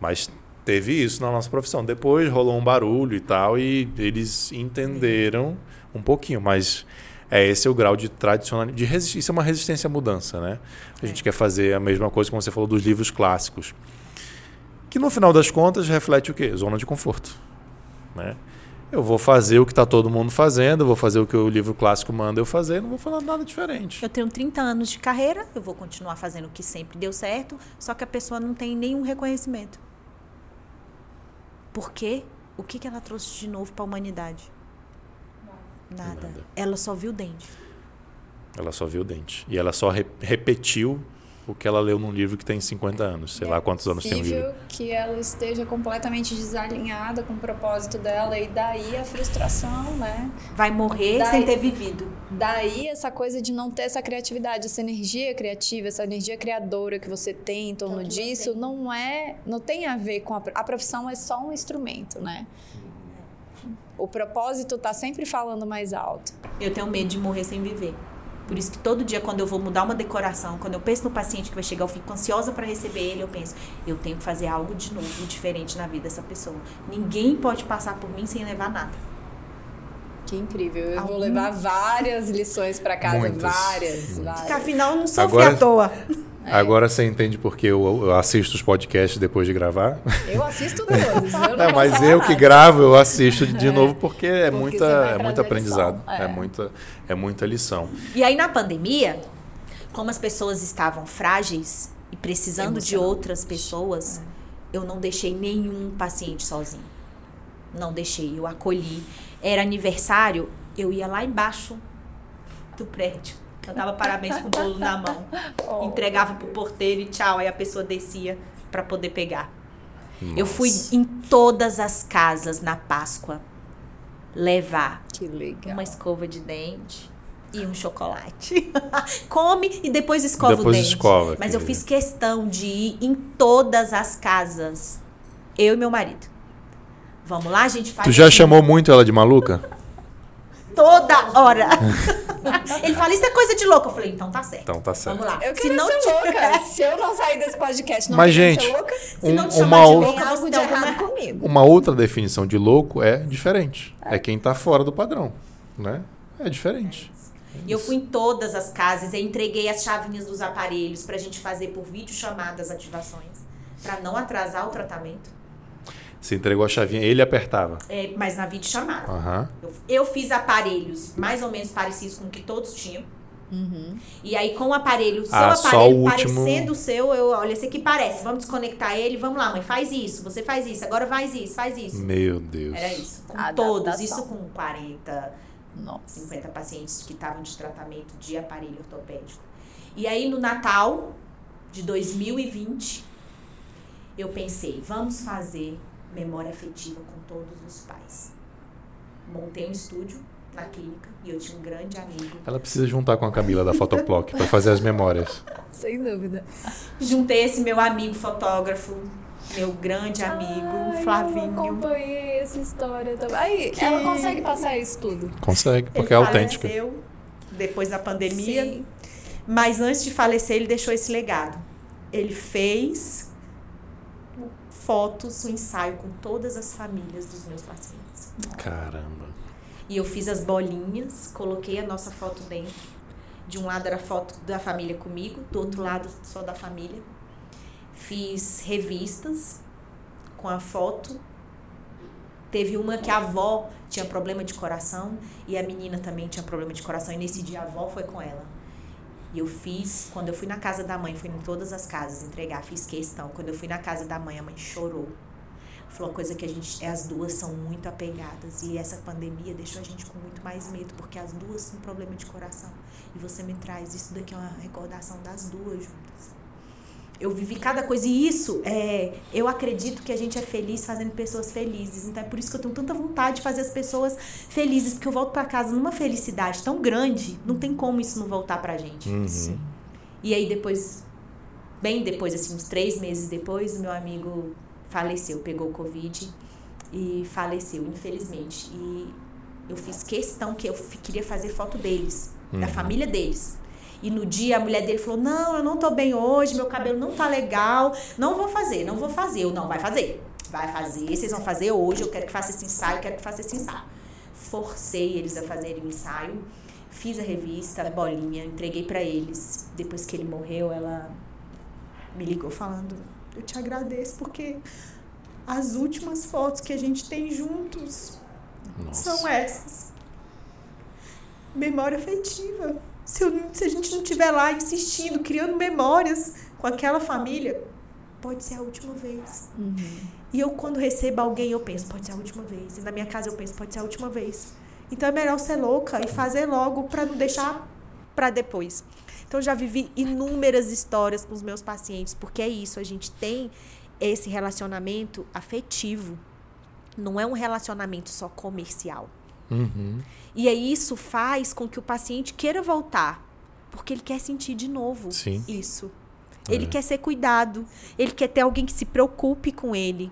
Mas teve isso na nossa profissão. Depois rolou um barulho e tal, e eles entenderam um pouquinho, mas é esse é o grau de tradicionalidade, de resistência. Isso é uma resistência à mudança, né? A gente quer fazer a mesma coisa como você falou dos livros clássicos. Que no final das contas reflete o quê? Zona de conforto. Né? Eu vou fazer o que está todo mundo fazendo, vou fazer o que o livro clássico manda eu fazer, não vou falar nada diferente. Eu tenho 30 anos de carreira, eu vou continuar fazendo o que sempre deu certo, só que a pessoa não tem nenhum reconhecimento. Por quê? O que, que ela trouxe de novo para a humanidade? Nada. Nada. Ela só viu o dente. Ela só viu o dente. E ela só re- repetiu o que ela leu num livro que tem 50 anos. Sei lá quantos anos tem o livro. possível que ela esteja completamente desalinhada com o propósito dela e daí a frustração, né? Vai morrer Daí- sem ter vivido. Daí essa coisa de não ter essa criatividade, essa energia criativa, essa energia criadora que você tem em torno disso, não é, não tem a ver com a, a profissão é só um instrumento, né? O propósito tá sempre falando mais alto. Eu tenho medo de morrer sem viver. Por isso que todo dia, quando eu vou mudar uma decoração, quando eu penso no paciente que vai chegar, eu fico ansiosa para receber ele, eu penso, eu tenho que fazer algo de novo, diferente na vida dessa pessoa. Ninguém pode passar por mim sem levar nada. Que incrível. Eu vou Algum- levar várias lições para casa, Muitas. várias, Porque várias. afinal eu não sofri Agora- à toa. Agora você entende porque eu, eu assisto os podcasts depois de gravar? Eu assisto todos. Eu não, posso mas eu que gravo, eu assisto de novo porque é Porque muita, é muito aprendizado. É. É. muita, é muita lição. E aí, na pandemia, como as pessoas estavam frágeis e precisando de outras pessoas, eu não deixei nenhum paciente sozinho. Não deixei, eu acolhi. Era aniversário, eu ia lá embaixo do prédio. Cantava parabéns com o bolo na mão. Oh. Entregava pro porteiro e tchau. Aí a pessoa descia pra poder pegar. Eu Nossa. fui em todas as casas na Páscoa levar Que legal. uma escova de dente e um chocolate. Come e depois escova Depois o dente. escova, Mas eu fiz questão de ir em todas as casas. Eu e meu marido. Vamos lá, a gente faz. Tu já assim, chamou muito ela de maluca? Toda hora. Ele fala, isso é coisa de louco. Eu falei, então tá certo. Então tá certo. Vamos lá. Eu Se queria não ser tiver- louca. Se eu não sair desse podcast, não Mas, gente, ser louca, Se não Um- te chamar uma de outra- louca, tem algo de errado comigo. Uma outra definição de louco é diferente. É quem tá fora do padrão, né? É diferente. E eu fui em todas as casas, eu entreguei as chavinhas dos aparelhos pra gente fazer por vídeo chamadas ativações, pra não atrasar o tratamento. Você entregou a chavinha, ele apertava. É, mas na videochamada. Aham. Eu, eu fiz aparelhos mais ou menos parecidos com o que todos tinham. Uhum. E aí, com o aparelho, seu Ah, só aparelho o último- parecendo o seu, eu, olha, esse aqui parece. Vamos desconectar ele, vamos lá, mãe, faz isso, você faz isso, agora faz isso, faz isso. Meu Deus. Era isso. Com Adaptação. todos, isso com 40, Nossa. 50 pacientes que estavam de tratamento de aparelho ortopédico. E aí, no Natal de 2020, eu pensei, vamos fazer memória afetiva com todos os pais. Montei um estúdio na clínica e eu tinha um grande amigo. Ela precisa juntar com a Camila da Fotoplock pra fazer as memórias. Sem dúvida. Juntei esse meu amigo fotógrafo, meu grande amigo, Ai, Eu Flavinho. acompanhei essa história também. Aí, ela consegue passar isso tudo. Consegue, porque ele é autêntica. faleceu depois da pandemia. Sim. Mas antes de falecer, ele deixou esse legado. Ele fez fotos, um ensaio com todas as famílias dos meus pacientes. Caramba. E eu fiz as bolinhas, coloquei a nossa foto dentro. De um lado era a foto da família comigo, do outro lado só da família. Fiz revistas com a foto. Teve uma que a avó tinha problema de coração e a menina também tinha problema de coração. E nesse dia a avó foi com ela. E eu fiz, quando eu fui na casa da mãe, fui em todas as casas entregar, fiz questão. Quando eu fui na casa da mãe, a mãe chorou. Falou uma coisa que a gente, as duas são muito apegadas. E essa pandemia deixou a gente com muito mais medo, porque as duas têm problema de coração. E você me traz, isso daqui é uma recordação das duas juntas. Eu vivi cada coisa. E isso, é, eu acredito que a gente é feliz fazendo pessoas felizes. Então é por isso que eu tenho tanta vontade de fazer as pessoas felizes. Porque eu volto pra casa numa felicidade tão grande, não tem como isso não voltar pra gente. Uhum. E aí depois, bem depois, assim, uns três meses depois, meu amigo faleceu, pegou o Covid e faleceu, infelizmente. E eu fiz questão que eu queria fazer foto deles, da Uhum. família deles. E no dia a mulher dele falou: Não, eu não tô bem hoje, meu cabelo não tá legal, não vou fazer, não vou fazer. Eu não, vai fazer. Vai fazer, vocês vão fazer hoje, eu quero que faça esse ensaio, quero que faça esse ensaio. Forcei eles a fazerem o ensaio, fiz a revista, a bolinha, entreguei pra eles. Depois que ele morreu, ela me ligou falando: Eu te agradeço porque as últimas fotos que a gente tem juntos Nossa. são essas. Memória afetiva. Se, eu- se a gente não estiver lá insistindo, criando memórias com aquela família, pode ser a última vez. E eu, quando recebo alguém, eu penso, pode ser a última vez. E na minha casa eu penso, pode ser a última vez. Então é melhor ser louca e fazer logo para não deixar para depois. Então já vivi inúmeras histórias com os meus pacientes, porque é isso, a gente tem esse relacionamento afetivo. Não é um relacionamento só comercial. Uhum. E aí isso faz com que o paciente queira voltar, porque ele quer sentir de novo Sim. isso. Ele É. quer ser cuidado, ele quer ter alguém que se preocupe com ele.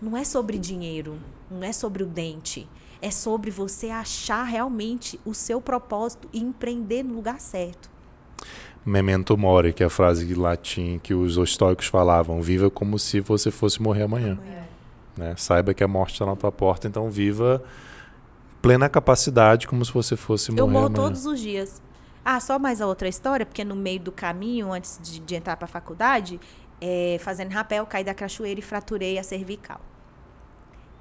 Não é sobre dinheiro, não é sobre o dente, é sobre você achar realmente o seu propósito e empreender no lugar certo. Memento mori, que é a frase em latim que os estoicos falavam: viva como se você fosse morrer amanhã. Né? Saiba que a morte está na tua porta, então viva plena capacidade como se você fosse morrer Eu morro amanhã. todos os dias. Ah, só mais a outra história, porque no meio do caminho, antes de, de entrar para a faculdade, é, fazendo rapel, caí da cachoeira e fraturei a cervical.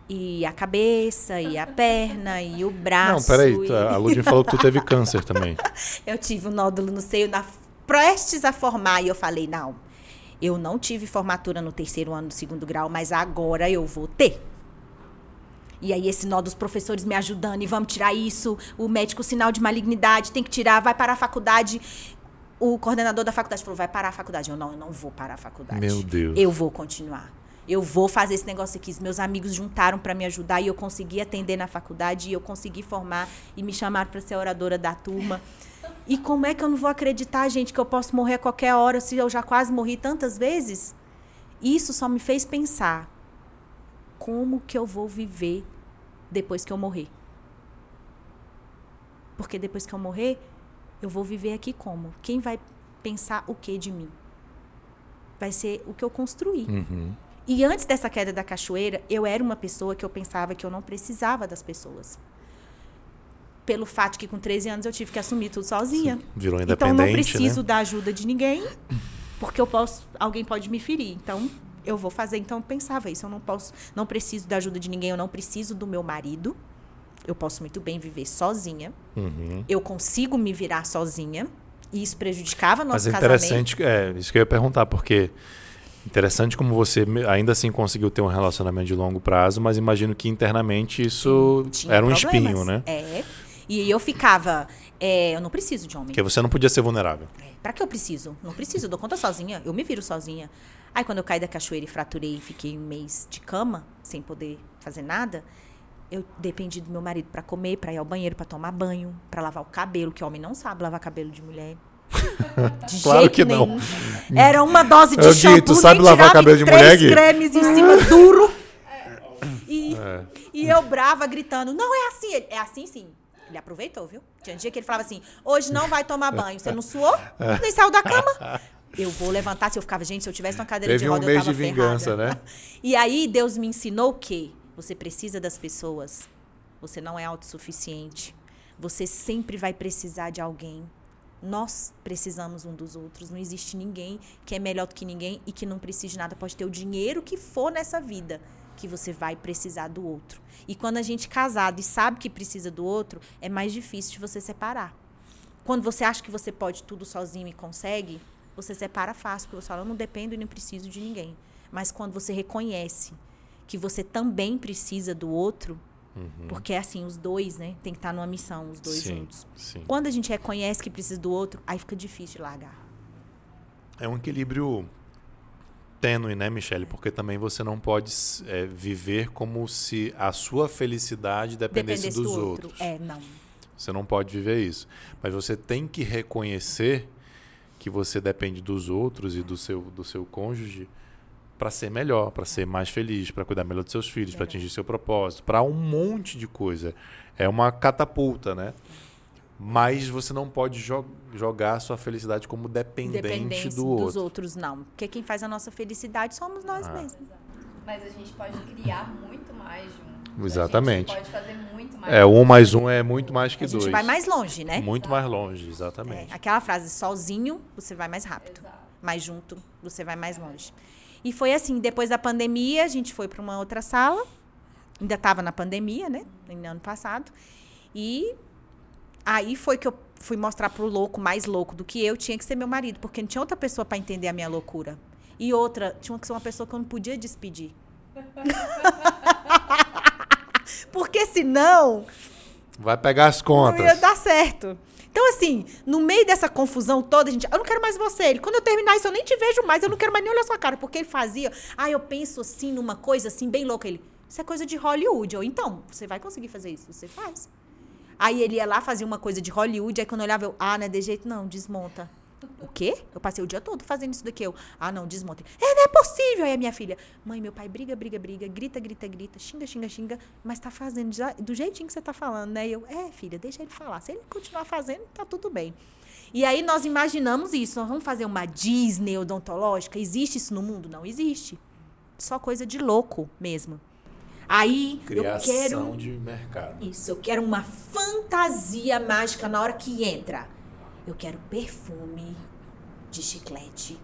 E a cabeça, e a perna, e o braço. Não, peraí. e- tá, A Ludmilla falou que tu teve câncer também. Eu tive um nódulo no seio, na, prestes a formar, e eu falei, não, eu não tive formatura no terceiro ano do segundo grau, mas agora eu vou ter. E aí esse nó dos professores me ajudando, e vamos tirar isso, o médico sinal de malignidade, tem que tirar, vai parar a faculdade. O coordenador da faculdade falou, vai parar a faculdade. Eu, não, eu não vou parar a faculdade. Meu Deus. Eu vou continuar. Eu vou fazer esse negócio aqui. Os meus amigos juntaram para me ajudar e eu consegui atender na faculdade e eu consegui formar e me chamaram para ser oradora da turma. E como é que eu não vou acreditar, gente, que eu posso morrer a qualquer hora se eu já quase morri tantas vezes? Isso só me fez pensar como que eu vou viver depois que eu morrer. Porque depois que eu morrer, eu vou viver aqui como? Quem vai pensar o que de mim? Vai ser o que eu construí. Uhum. E antes dessa queda da cachoeira, eu era uma pessoa que eu pensava que eu não precisava das pessoas. Pelo fato que com 13 anos eu tive que assumir tudo sozinha. Virou Então independente, não preciso né? da ajuda de ninguém, porque eu posso, alguém pode me ferir. Então eu vou fazer. Então eu pensava isso, eu não posso, não preciso da ajuda de ninguém, eu não preciso do meu marido. Eu posso muito bem viver sozinha. Uhum. Eu consigo me virar sozinha. E isso prejudicava Mas nosso é casamento. interessante, é, isso que eu ia perguntar, porque interessante como você ainda assim conseguiu ter um relacionamento de longo prazo, mas imagino que internamente isso Tinha era um problemas. espinho, né? É. E eu ficava, é, eu não preciso de homem. Porque você não podia ser vulnerável. É, Pra que eu preciso? Não preciso, eu dou conta sozinha, eu me viro sozinha. Aí quando eu caí da cachoeira e fraturei e fiquei um mês de cama, sem poder fazer nada, eu dependi do meu marido pra comer, pra ir ao banheiro, pra tomar banho, pra lavar o cabelo, que homem não sabe lavar cabelo de mulher. De Claro que não. nenhum. Era uma dose de Gui, shampoo, tu sabe lavar cabelo de três mulher, Gui? cremes em cima duro. E, É. e eu brava, gritando, não é assim. É assim sim. Ele aproveitou, viu? Tinha dia que ele falava assim, hoje não vai tomar banho. Você não suou? Nem saiu da cama? Eu vou levantar. Se eu ficava, gente, se eu tivesse uma cadeira Teve de um roda, eu mês tava de vingança, ferrada. né? E aí Deus me ensinou que você precisa das pessoas. Você não é autossuficiente. Você sempre vai precisar de alguém. Nós precisamos um dos outros. Não existe ninguém que é melhor do que ninguém e que não precise de nada. Pode ter o dinheiro que for nessa vida, que você vai precisar do outro. E quando a gente é casado e sabe que precisa do outro, é mais difícil de você separar. Quando você acha que você pode tudo sozinho e consegue, você separa fácil, porque você fala, eu não dependo e nem preciso de ninguém. Mas quando você reconhece que você também precisa do outro, porque é assim, os dois, né, tem que estar numa missão, os dois sim, juntos. sim. Quando a gente reconhece que precisa do outro, aí fica difícil de largar. É um equilíbrio tênue, né, Michele? Porque também você não pode é, viver como se a sua felicidade dependesse, Dependesse dos do outro. outros. É, não. Você não pode viver isso. Mas você tem que reconhecer que você depende dos outros e do seu, do seu cônjuge para ser melhor, para ser mais feliz, para cuidar melhor dos seus filhos, para Verdade. atingir seu propósito, para um monte de coisa. É uma catapulta, né? Mas você não pode jo- jogar a sua felicidade como dependente do dos outro. outros, não. Porque quem faz a nossa felicidade somos nós Ah. mesmos. Mas a gente pode criar muito mais junto. Exatamente. A gente pode fazer muito mais. É, um mais um é muito mais que A gente dois. vai mais longe, né? Muito mais longe, É, exatamente. aquela frase, sozinho você vai mais rápido. Exato. mais junto, você vai mais longe. E foi assim, depois da pandemia, a gente foi para uma outra sala. Ainda estava na pandemia, né? No ano passado. E aí foi que eu fui mostrar pro louco, mais louco do que eu, tinha que ser meu marido, porque não tinha outra pessoa para entender a minha loucura. E outra, tinha que ser uma pessoa que eu não podia despedir. porque senão Vai pegar as não contas. ia dar certo. Então, assim, no meio dessa confusão toda, a gente, eu não quero mais você. Ele, quando eu terminar isso, eu nem te vejo mais, eu não quero mais nem olhar sua cara. Porque ele fazia, ah, eu penso assim numa coisa assim, bem louca. Ele, isso é coisa de Hollywood. Ou então, você vai conseguir fazer isso, você faz. Aí ele ia lá, fazia uma coisa de Hollywood, aí quando eu olhava, eu, ah, não é de jeito não, desmonta. O quê? Eu passei o dia todo fazendo isso daqui. Eu, ah, não, desmonta. É, não é possível. Aí a minha filha, mãe, meu pai briga, briga, briga, grita, grita, grita, xinga, xinga, xinga, mas tá fazendo já- do jeitinho que você tá falando, né? E eu, é, filha, deixa ele falar. Se ele continuar fazendo, tá tudo bem. E aí nós imaginamos isso. Nós vamos fazer uma Disney odontológica? Existe isso no mundo? Não existe. Só coisa de louco mesmo. Aí eu Criação quero de mercado. isso, eu quero uma fantasia mágica na hora que entra. Eu quero perfume de chiclete.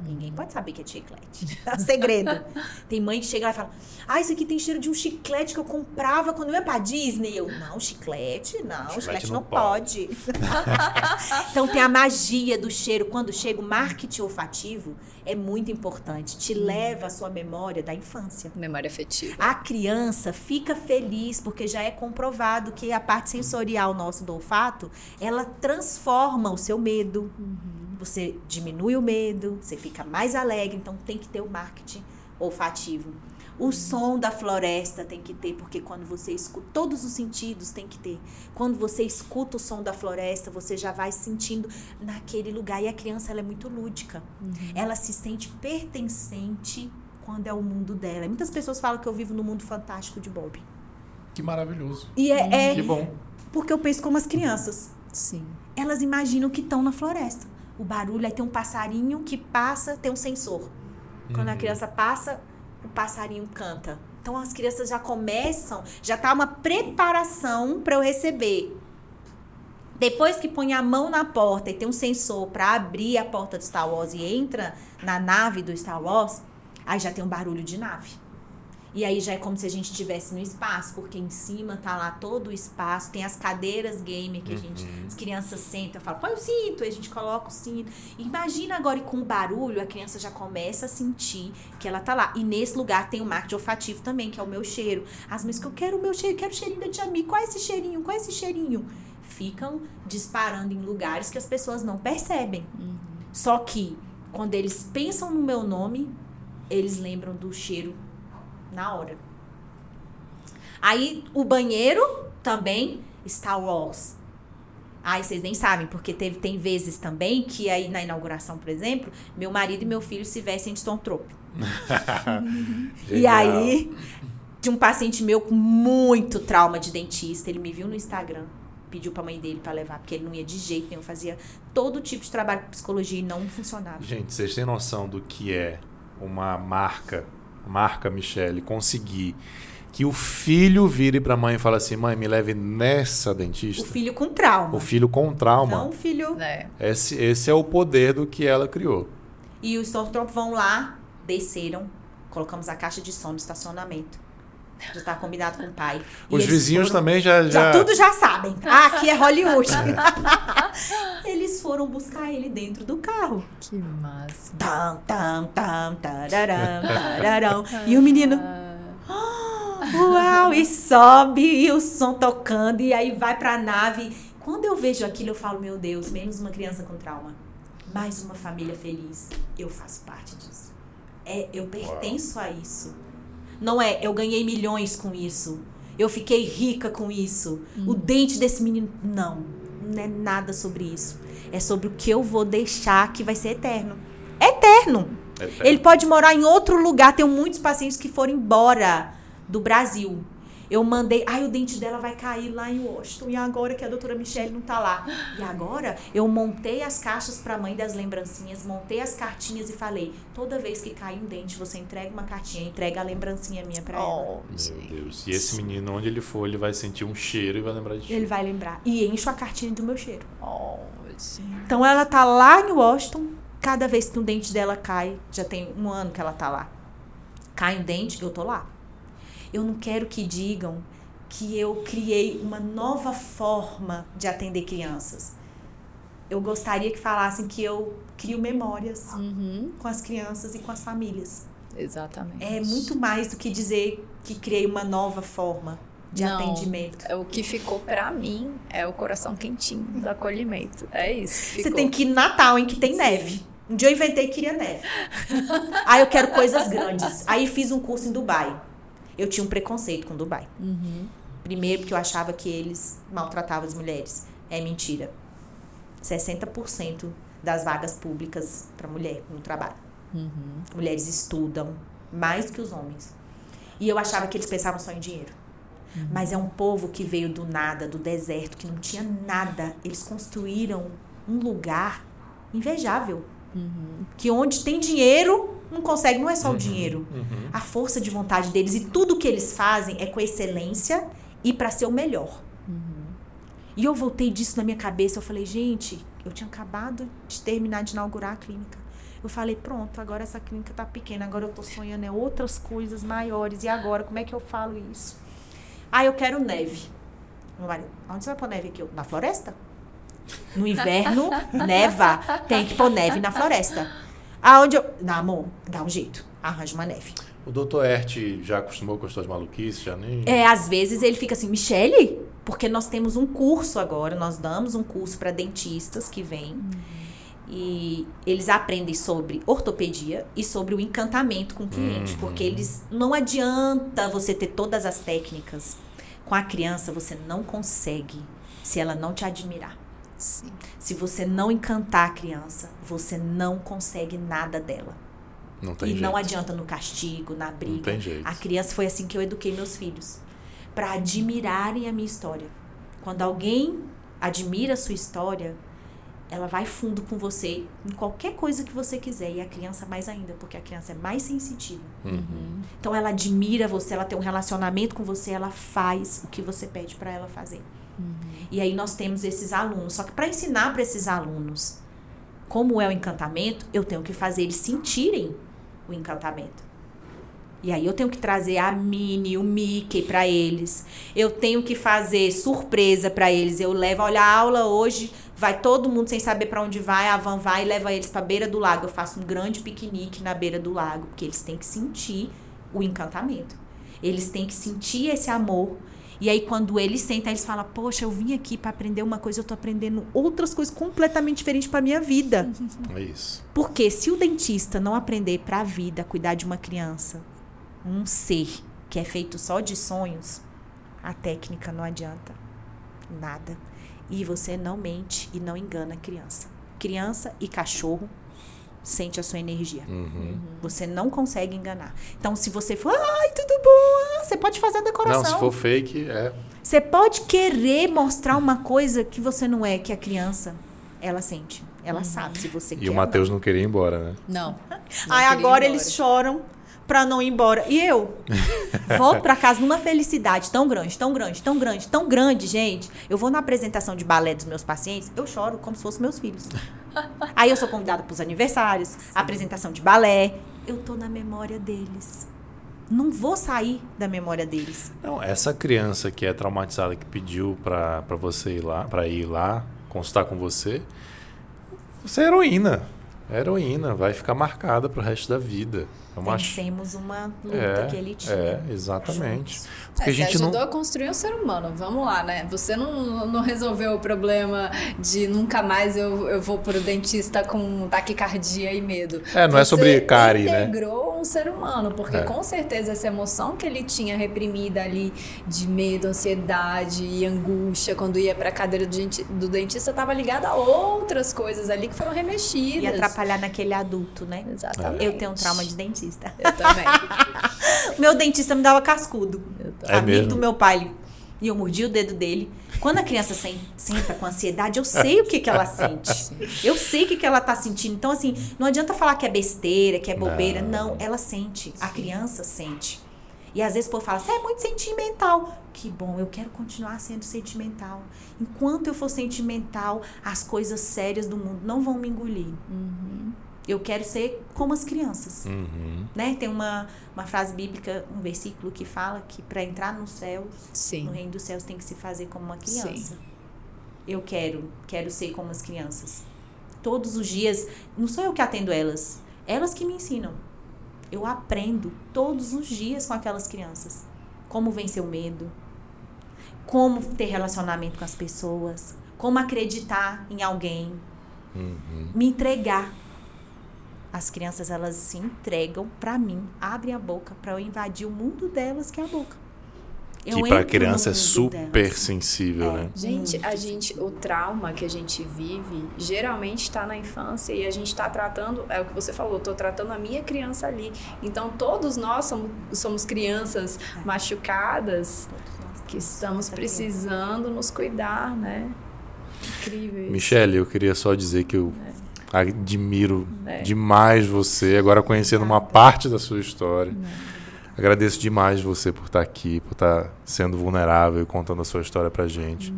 Ninguém pode saber que é chiclete. É um segredo. Tem mãe que chega lá e fala: Ah, isso aqui tem cheiro de um chiclete que eu comprava quando eu ia pra Disney. Eu, não, chiclete? Não, chiclete, Chiclete não, não pode." pode. então tem a magia do cheiro. Quando chega o marketing olfativo, é muito importante. Te leva à sua memória da infância. Memória afetiva. A criança fica feliz porque já é comprovado que a parte sensorial nossa do olfato, ela transforma o seu medo. Você diminui o medo, você fica mais alegre, então tem que ter o marketing olfativo. O som da floresta tem que ter, porque quando você escuta, todos os sentidos tem que ter. Quando você escuta o som da floresta, você já vai sentindo naquele lugar. E a criança, ela é muito lúdica. Ela se sente pertencente quando é o mundo dela. Muitas pessoas falam que eu vivo no mundo fantástico de Bob. Que maravilhoso. E é, é Que bom. porque eu penso como as crianças. Sim. Elas imaginam que estão na floresta. O barulho, aí tem um passarinho que passa, tem um sensor. Quando a criança passa, o passarinho canta. Então as crianças já começam, já tá uma preparação para eu receber. Depois que põe a mão na porta e tem um sensor para abrir a porta do Star Wars e entra na nave do Star Wars, aí já tem um barulho de nave. E aí já é como se a gente estivesse no espaço, porque em cima tá lá todo o espaço, tem as cadeiras gamer que a gente, as crianças sentam, fala, põe o cinto, aí a gente coloca o cinto. Imagina agora e com o barulho, a criança já começa a sentir que ela tá lá. E nesse lugar tem o marketing olfativo também, que é o meu cheiro. As mães que eu quero o meu cheiro, quero o cheirinho da Jami, qual é esse cheirinho, qual é esse cheirinho? Ficam disparando em lugares que as pessoas não percebem. Só que quando eles pensam no meu nome, eles lembram do cheiro na hora. Aí o banheiro também Star Wars. Ai, vocês nem sabem, porque teve, tem vezes também que aí na inauguração, por exemplo, meu marido e meu filho se vestem de Stormtrooper. E aí, de um paciente meu com muito trauma de dentista, ele me viu no Instagram, pediu pra mãe dele pra levar, porque ele não ia de jeito nenhum, fazia todo tipo de trabalho com psicologia e não funcionava. Gente, vocês têm noção do que é uma marca, marca Michele, conseguir que o filho vire pra mãe e fale assim: mãe, me leve nessa O dentista? filho com trauma. O filho com trauma. Não o filho. É. Esse, esse é o poder do que ela criou. E os Stormtroopers vão lá, desceram, colocamos a caixa de som no estacionamento. Já tá combinado com o pai. E Os vizinhos foram- também já. Já, já... tudo já sabem. Ah, aqui é Hollywood. Eles foram buscar ele dentro do carro. Que massa. Tam, tam, tam, tararam, tararam. E o menino. "Ah, Uau! E sobe, e o som tocando, e aí vai pra nave. Quando eu vejo aquilo, eu falo, meu Deus, menos uma criança com trauma. Mais uma família feliz. Eu faço parte disso. É, eu pertenço a isso. Não é, eu ganhei milhões com isso. Eu fiquei rica com isso. O dente desse menino. Não. Não é nada sobre isso. É sobre o que eu vou deixar que vai ser eterno. Eterno. É, Ele pode morar em outro lugar. Tenho muitos pacientes que foram embora do Brasil. Eu mandei, ai, o dente dela vai cair lá em Washington. E agora que a doutora Michelle não tá lá. E agora eu montei as caixas pra mãe das lembrancinhas, montei as cartinhas e falei: toda vez que cai um dente, você entrega uma cartinha, entrega a lembrancinha minha pra ela. Oh, Meu gente. Deus. E esse menino, onde ele for, ele vai sentir um cheiro e vai lembrar de Ele vai lembrar. E encho a cartinha do meu cheiro. Oh, gente. Então ela tá lá em Washington, cada vez que um dente dela cai, já tem um ano que ela tá lá. Cai um dente, eu tô lá. Eu não quero que digam que eu criei uma nova forma de atender crianças. Eu gostaria que falassem que eu crio memórias Uhum, com as crianças e com as famílias. exatamente. É muito mais do que dizer que criei uma nova forma de Não. atendimento. É o que ficou pra mim é o coração quentinho do acolhimento. É isso. Você tem que ir no Natal, em que tem neve. Um dia eu inventei que queria neve. Aí eu quero coisas grandes. Aí fiz um curso em Dubai. Eu tinha um preconceito com Dubai. Uhum. Primeiro porque eu achava que eles maltratavam as mulheres. É mentira. 60% das vagas públicas para mulher no trabalho. Uhum. Mulheres estudam mais que os homens. E eu achava que eles pensavam só em dinheiro. Mas é um povo que veio do nada, do deserto, que não tinha nada. Eles construíram um lugar invejável. Que onde tem dinheiro, não consegue, não é só o dinheiro. Uhum. A força de vontade deles e tudo que eles fazem é com excelência e para ser o melhor. E eu voltei disso na minha cabeça. Eu falei, gente, eu tinha acabado de terminar de inaugurar a clínica. Eu falei, pronto, agora essa clínica tá pequena, agora eu tô sonhando em outras coisas maiores. E agora, como é que eu falo isso? Ah, eu quero neve. Meu marido, onde você vai pôr neve aqui? Eu, na floresta? No inverno, neva. Tem que pôr neve na floresta. Aonde eu. Não, amor, dá um jeito. Arranja uma neve. O doutor Ert já acostumou com as suas maluquices? Já nem... É, às vezes ele fica assim, Michele, porque nós temos um curso agora, nós damos um curso para dentistas que vêm. E eles aprendem sobre ortopedia e sobre o encantamento com o cliente. Uhum. Porque eles não adianta você ter todas as técnicas. Com a criança, você não consegue se ela não te admirar. Sim. Se você não encantar a criança, você não consegue nada dela. Não tem e jeito. não adianta no castigo, na briga. Não tem jeito. A criança foi assim que eu eduquei meus filhos, para admirarem a minha história. Quando alguém admira a sua história, ela vai fundo com você em qualquer coisa que você quiser e a criança mais ainda, porque a criança é mais sensitiva. Uhum. Então ela admira você, ela tem um relacionamento com você, ela faz o que você pede para ela fazer. E aí nós temos esses alunos. Só que para ensinar para esses alunos como é o encantamento, eu tenho que fazer eles sentirem o encantamento. E aí eu tenho que trazer a Minnie, o Mickey para eles. Eu tenho que fazer surpresa para eles. Eu levo, olha, a aula hoje vai todo mundo sem saber para onde vai, a van vai e leva eles para beira do lago. Eu faço um grande piquenique na beira do lago, porque eles têm que sentir o encantamento. Eles têm que sentir esse amor. E aí, quando eles sentam, eles falam: Poxa, eu vim aqui para aprender uma coisa, eu tô aprendendo outras coisas completamente diferentes para minha vida. É isso. Porque se o dentista não aprender para a vida a cuidar de uma criança, um ser que é feito só de sonhos, a técnica não adianta nada. E você não mente e não engana a criança. Criança e cachorro sente a sua energia. Uhum. Você não consegue enganar. Então, se você for, ai, tudo bom, ah", você pode fazer a decoração. Não, se for fake, é. Você pode querer mostrar uma coisa que você não é, que a criança, ela sente. Ela sabe se você quer. E o não. Matheus não queria ir embora, né? Não. Não Aí agora embora. eles choram pra não ir embora. E eu volto pra casa numa felicidade tão grande, tão grande, tão grande, tão grande, gente. Eu vou na apresentação de balé dos meus pacientes, eu choro como se fossem meus filhos. Aí eu sou convidada pros aniversários, apresentação de balé. Eu tô na memória deles. Não vou sair da memória deles. Não, essa criança que é traumatizada, que pediu pra, pra você ir lá, pra ir lá, consultar com você, você é heroína. É heroína, vai ficar marcada pro resto da vida. É uma Vencemos uma luta é, que ele tinha. é, exatamente. Porque É, a gente ajudou não. a construir um ser humano, vamos lá, né? Você não, não resolveu o problema de nunca mais eu, eu vou pro dentista com taquicardia e medo. É, não é Você sobre cárie, né? integrou um ser humano, porque É. com certeza essa emoção que ele tinha reprimida ali de medo, ansiedade e angústia quando ia pra cadeira do, denti- do dentista estava ligada a outras coisas ali que foram remexidas. E atrapalhar naquele adulto, né? Exatamente. Eu tenho um trauma de dentista. Eu também. Meu dentista me dava cascudo. Eu também. É amigo mesmo? do meu pai. E eu mordi o dedo dele. Quando a criança sen- senta com ansiedade, eu sei o que, que ela sente. Eu sei o que, que ela tá sentindo. Então, assim, não adianta falar que é besteira, que é bobeira. Não. Não, ela sente. A criança sente. E às vezes o povo fala, você é muito sentimental. Que bom, eu quero continuar sendo sentimental. Enquanto eu for sentimental, as coisas sérias do mundo não vão me engolir. Eu quero ser como as crianças Uhum. né? Tem uma, uma frase bíblica, um versículo que fala que para entrar no céu, Sim. no reino dos céus, tem que se fazer como uma criança. Eu quero, quero ser como as crianças. Todos os dias, não sou eu que atendo elas, elas que me ensinam. Eu aprendo todos os dias com aquelas crianças. Como vencer o medo, como ter relacionamento com as pessoas, como acreditar em alguém, Uhum. me entregar. As crianças elas se entregam pra mim, abrem a boca pra eu invadir o mundo delas, que é a boca. Eu Que pra entro criança é super delas. sensível, É. né? Gente, a gente, o trauma que a gente vive geralmente está na infância e a gente está tratando, é o que você falou, estou tratando a minha criança ali. Então todos nós somos, somos crianças machucadas Todos nós que estamos precisando nos cuidar, né? Incrível. isso. Michele, eu queria só dizer que eu admiro É. demais você, agora conhecendo uma parte da sua história. Agradeço demais você por estar aqui, por estar sendo vulnerável e contando a sua história pra gente.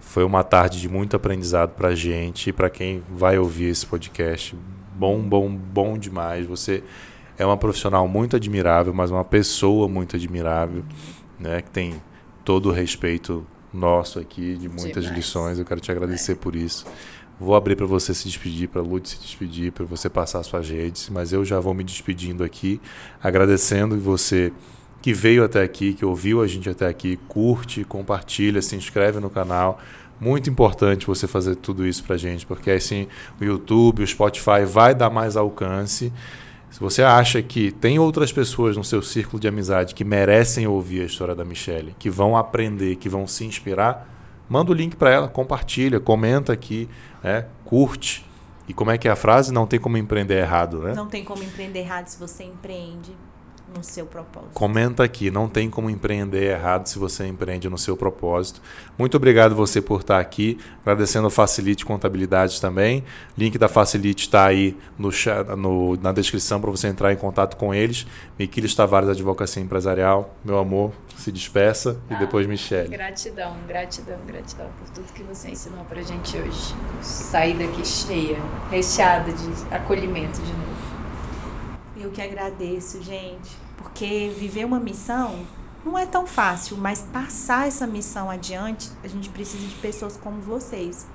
Foi uma tarde de muito aprendizado para a gente e para quem vai ouvir esse podcast. Bom, bom, bom demais. Você é uma profissional muito admirável, mas uma pessoa muito admirável, né? Que tem todo o respeito nosso aqui de muitas Demais. lições. Eu quero te agradecer por isso. Vou abrir para você se despedir, para Lud se despedir, para você passar suas redes, mas eu já vou me despedindo aqui, agradecendo você que veio até aqui, que ouviu a gente até aqui, curte, compartilha, se inscreve no canal. Muito importante você fazer tudo isso pra gente, porque assim o YouTube, o Spotify vai dar mais alcance. Se você acha que tem outras pessoas no seu círculo de amizade que merecem ouvir a história da Michelle, que vão aprender, que vão se inspirar, manda o link para ela, compartilha, comenta aqui, né? curte. E como é que é a frase? Não tem como empreender errado, né? Não tem como empreender errado se você empreende no seu propósito. Comenta aqui, não tem como empreender errado se você empreende no seu propósito. Muito obrigado você por estar aqui, agradecendo a Facilite Contabilidade também. Link da Facilite está aí no, no- na descrição para você entrar em contato com eles. Miquiles Tavares, Advocacia Empresarial. Meu amor, se despeça e Ah. depois Michele. Gratidão, gratidão, gratidão por tudo que você ensinou pra gente hoje. Sair daqui cheia, recheada de acolhimento de novo. Eu que agradeço, gente, porque viver uma missão não é tão fácil, mas passar essa missão adiante, a gente precisa de pessoas como vocês,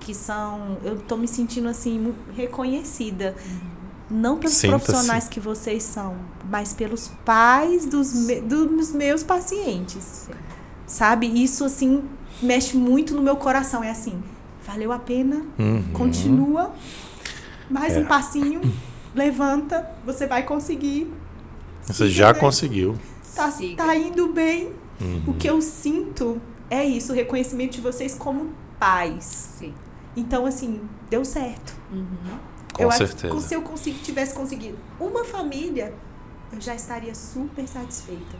que são, eu tô me sentindo assim reconhecida, não pelos profissionais que vocês são, mas pelos pais dos, me- dos meus pacientes. Sabe? Isso assim mexe muito no meu coração, é assim, valeu a pena, Uhum. continua, mais É. um passinho, levanta, você vai conseguir. Você já bem. conseguiu. Tá, Siga. tá indo bem. Uhum. O que eu sinto é isso, o reconhecimento de vocês como pais. Sim. Então, assim, deu certo. Uhum. Com eu acho certeza. que se eu consegui, tivesse conseguido uma família, eu já estaria super satisfeita.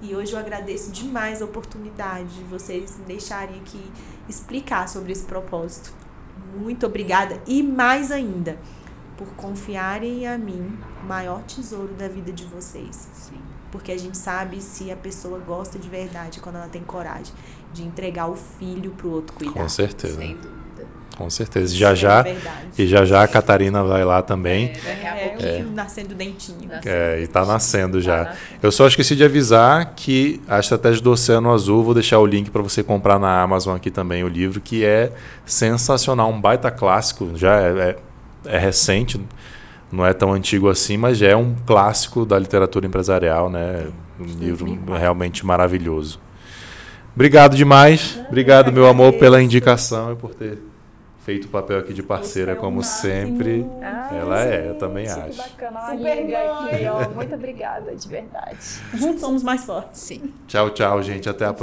E hoje eu agradeço demais a oportunidade de vocês me deixarem aqui explicar sobre esse propósito. Muito obrigada. E mais ainda, por confiarem a mim o maior tesouro da vida de vocês. Sim. Porque a gente sabe se a pessoa gosta de verdade quando ela tem coragem de entregar o filho pro outro cuidar. Com certeza. Sem dúvida. Com certeza. Já Isso já. É verdade. E já já a Catarina vai lá também. A É, pouquinho. nascendo dentinho. Nascendo. É, e tá nascendo já. Tá nascendo. Eu só esqueci de avisar que a estratégia do Oceano Azul, vou deixar o link para você comprar na Amazon aqui também o livro, que é sensacional, um baita clássico, já é, é- recente, não é tão antigo assim, mas já é um clássico da literatura empresarial, né? Um livro 2004. realmente maravilhoso. Obrigado demais, obrigado meu amor pela indicação e por ter feito o papel aqui de parceira é como máximo. sempre. Ah, Ela é, eu também acho. Que bacana, uma Super amiga aqui, ó. Muito obrigada, de verdade. Juntos somos mais fortes. Sim. Tchau, tchau, gente, até a próxima.